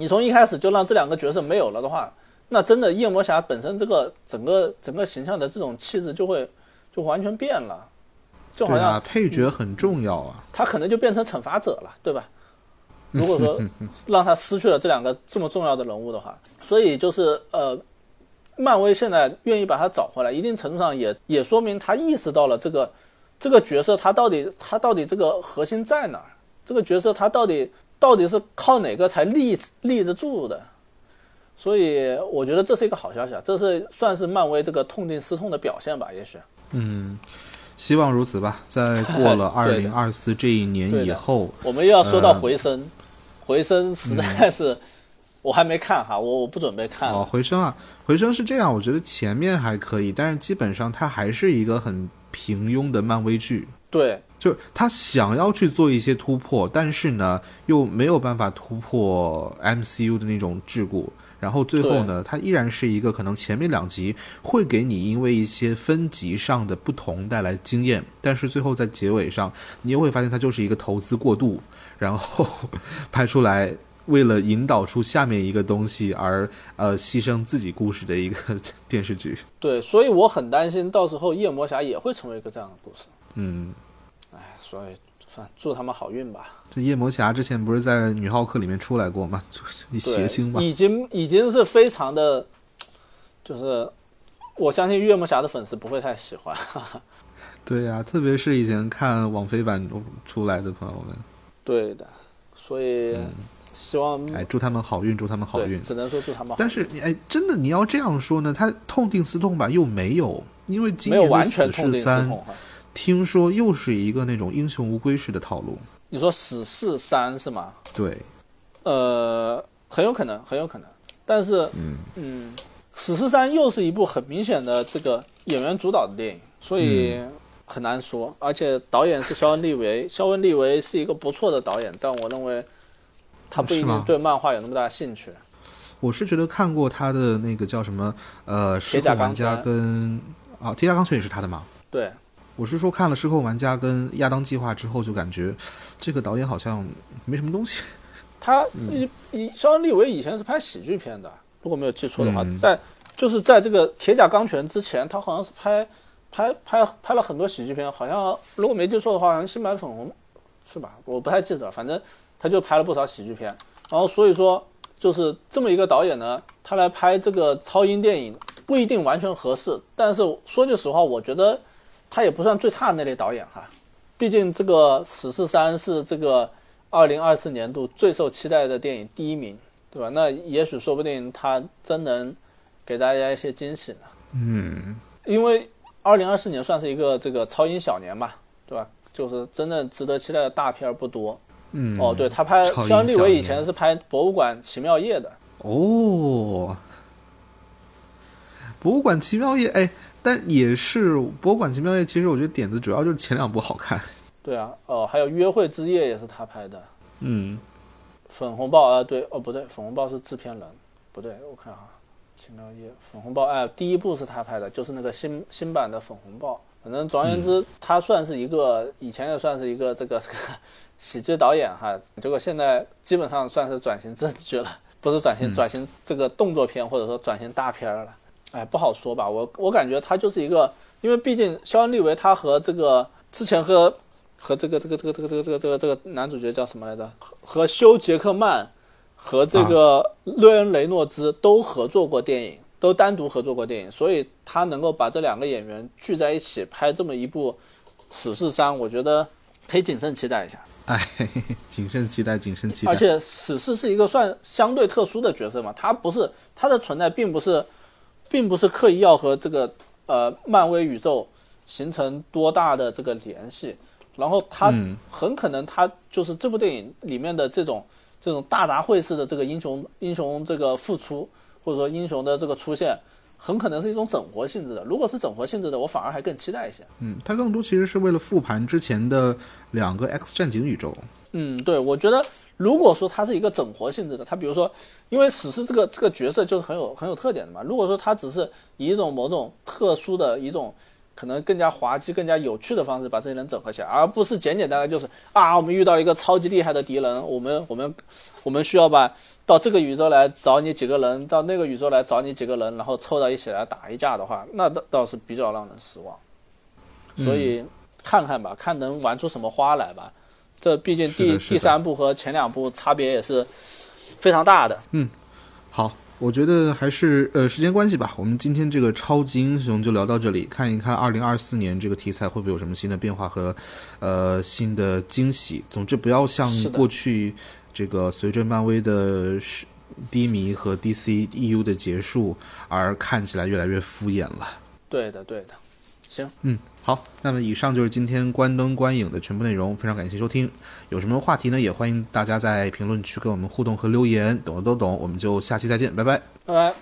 B: 你从一开始就让这两个角色没有了的话，那真的夜魔侠本身这个整个整个形象的这种气质就会就完全变了，就好像
A: 啊，配角很重要啊。
B: 他可能就变成惩罚者了，对吧？如果说让他失去了这两个这么重要的人物的话，所以就是呃，漫威现在愿意把他找回来，一定程度上也也说明他意识到了这个这个角色他到底他到底这个核心在哪儿？这个角色他到底到底是靠哪个才立立得住的？所以我觉得这是一个好消息啊，这是算是漫威这个痛定思痛的表现吧，也许。
A: 嗯希望如此吧。在过了 二零二四这一年以后，
B: 我们又要说到
A: 呃
B: 回声，回声实在是、我还没看哈，我我不准备看。
A: 哦，回声啊，回声是这样，我觉得前面还可以，但是基本上它还是一个很平庸的漫威剧。
B: 对
A: 就是他想要去做一些突破，但是呢，又没有办法突破 MCU 的那种桎梏。然后最后呢，它依然是一个可能前面两集会给你因为一些分级上的不同带来经验，但是最后在结尾上，你又会发现它就是一个投资过度，然后拍出来为了引导出下面一个东西而呃牺牲自己故事的一个 电视剧。
B: 对，所以我很担心到时候夜魔侠也会成为一个这样的故事。
A: 嗯，
B: 哎，所以算祝他们好运吧。
A: 这夜魔侠之前不是在女浩克里面出来过吗？就是一
B: 对
A: 邪星吧。
B: 已经已经是非常的，就是我相信夜魔侠的粉丝不会太喜欢。
A: 对呀、特别是以前看网飞版出来的朋友们，
B: 对的，所以希望、
A: 哎，祝他们好运，祝他们好运。
B: 只能说祝他们好运。
A: 但是你哎，真的你要这样说呢，他痛定思痛吧，又没有，因为今
B: 没有
A: 年的
B: 完全痛。
A: 听说又是一个那种英雄无归式的套路。
B: 你说死侍三是吗？
A: 对，
B: 呃，很有可能，很有可能。但是，嗯嗯死侍三》又是一部很明显的这个演员主导的电影，所以很难说。而且导演是肖恩·利维，肖恩·利维是一个不错的导演，但我认为他不一定对漫画有那么大兴趣。
A: 我是觉得看过他的那个叫什么呃《
B: 铁甲钢
A: 控玩家》
B: 拳
A: 跟啊《铁甲钢拳》也是他的吗。
B: 对，
A: 我是说看了《失控玩家》跟《亚当计划》之后，就感觉这个导演好像没什么东西。
B: 他以以肖恩·利维以前是拍喜剧片的，如果没有记错的话，
A: 嗯
B: 在就是在这个《铁甲钢拳》之前，他好像是拍拍拍拍了很多喜剧片，好像如果没记错的话，好像新版粉红是吧？我不太记得了，反正他就拍了不少喜剧片。然后所以说，就是这么一个导演呢，他来拍这个超英电影不一定完全合适，但是说句实话，我觉得他也不算最差的那类导演哈。毕竟这个《死侍三》是这个二零二四年度最受期待的电影第一名，对吧？那也许说不定他真能给大家一些惊喜呢。
A: 嗯，
B: 因为二零二四年算是一个这个超英小年吧，对吧？就是真正值得期待的大片不多。
A: 嗯，
B: 哦，对他拍肖恩·利维以前是拍《博物馆奇妙夜》的，
A: 哦，博物馆奇妙夜，哎，但也是博物馆奇妙夜。其实我觉得点子主要就是前两部好看。
B: 对啊，哦，还有《约会之夜》也是他拍的，
A: 嗯，《
B: 粉红豹》啊，对，哦不对，《粉红豹》是制片人，不对，我看哈，《奇妙夜》《粉红豹》哎，第一部是他拍的，就是那个新新版的《粉红豹》。反正总而言之，他算是一个以前也算是一个这个这 个喜剧导演哈，结果现在基本上算是转型正剧了，不是转型转型这个动作片或者说转型大片儿了。哎，不好说吧，我我感觉他就是一个，因为毕竟肖恩·利维他和这个之前和和这个这个这个这个这个这个这个这个男主角叫什么来着？和和休·杰克曼和这个瑞恩·雷诺兹都合作过电影，都单独合作过电影，所以他能够把这两个演员聚在一起拍这么一部《死侍三》，我觉得可以谨慎期待一下。
A: 哎，谨慎期待，谨慎期待。
B: 而且死侍是一个算相对特殊的角色嘛，他不是他的存在并不是并不是刻意要和这个呃漫威宇宙形成多大的这个联系，然后他很可能他就是这部电影里面的这种这种大杂烩式的这个英雄英雄这个付出，或者说英雄的这个出现。很可能是一种整活性质的。如果是整活性质的，我反而还更期待一些。
A: 嗯，它更多其实是为了复盘之前的两个 X 战警宇宙。
B: 嗯，对，我觉得如果说它是一个整活性质的，它比如说，因为史诗这个这个角色就是很有很有特点的嘛。如果说它只是以一种某种特殊的一种。可能更加滑稽、更加有趣的方式把这些人整合起来，而不是简简单单就是啊，我们遇到一个超级厉害的敌人，我们我们我们需要把到这个宇宙来找你几个人，到那个宇宙来找你几个人，然后凑到一起来打一架的话，那倒倒是比较让人失望。所以看看吧，看能玩出什么花来吧。这毕竟第第三部和前两部差别也是非常大的。
A: 嗯，好。我觉得还是呃时间关系吧，我们今天这个超级英雄就聊到这里，看一看二零二四年这个题材会不会有什么新的变化和呃新的惊喜。总之不要像过去这个随着漫威的低迷和 DC EU 的结束而看起来越来越敷衍了。
B: 对的，对的。行，
A: 嗯，好，那么以上就是今天关灯观影的全部内容，非常感谢收听。有什么话题呢？也欢迎大家在评论区跟我们互动和留言，懂的都懂。我们就下期再见，拜拜，
B: 拜拜。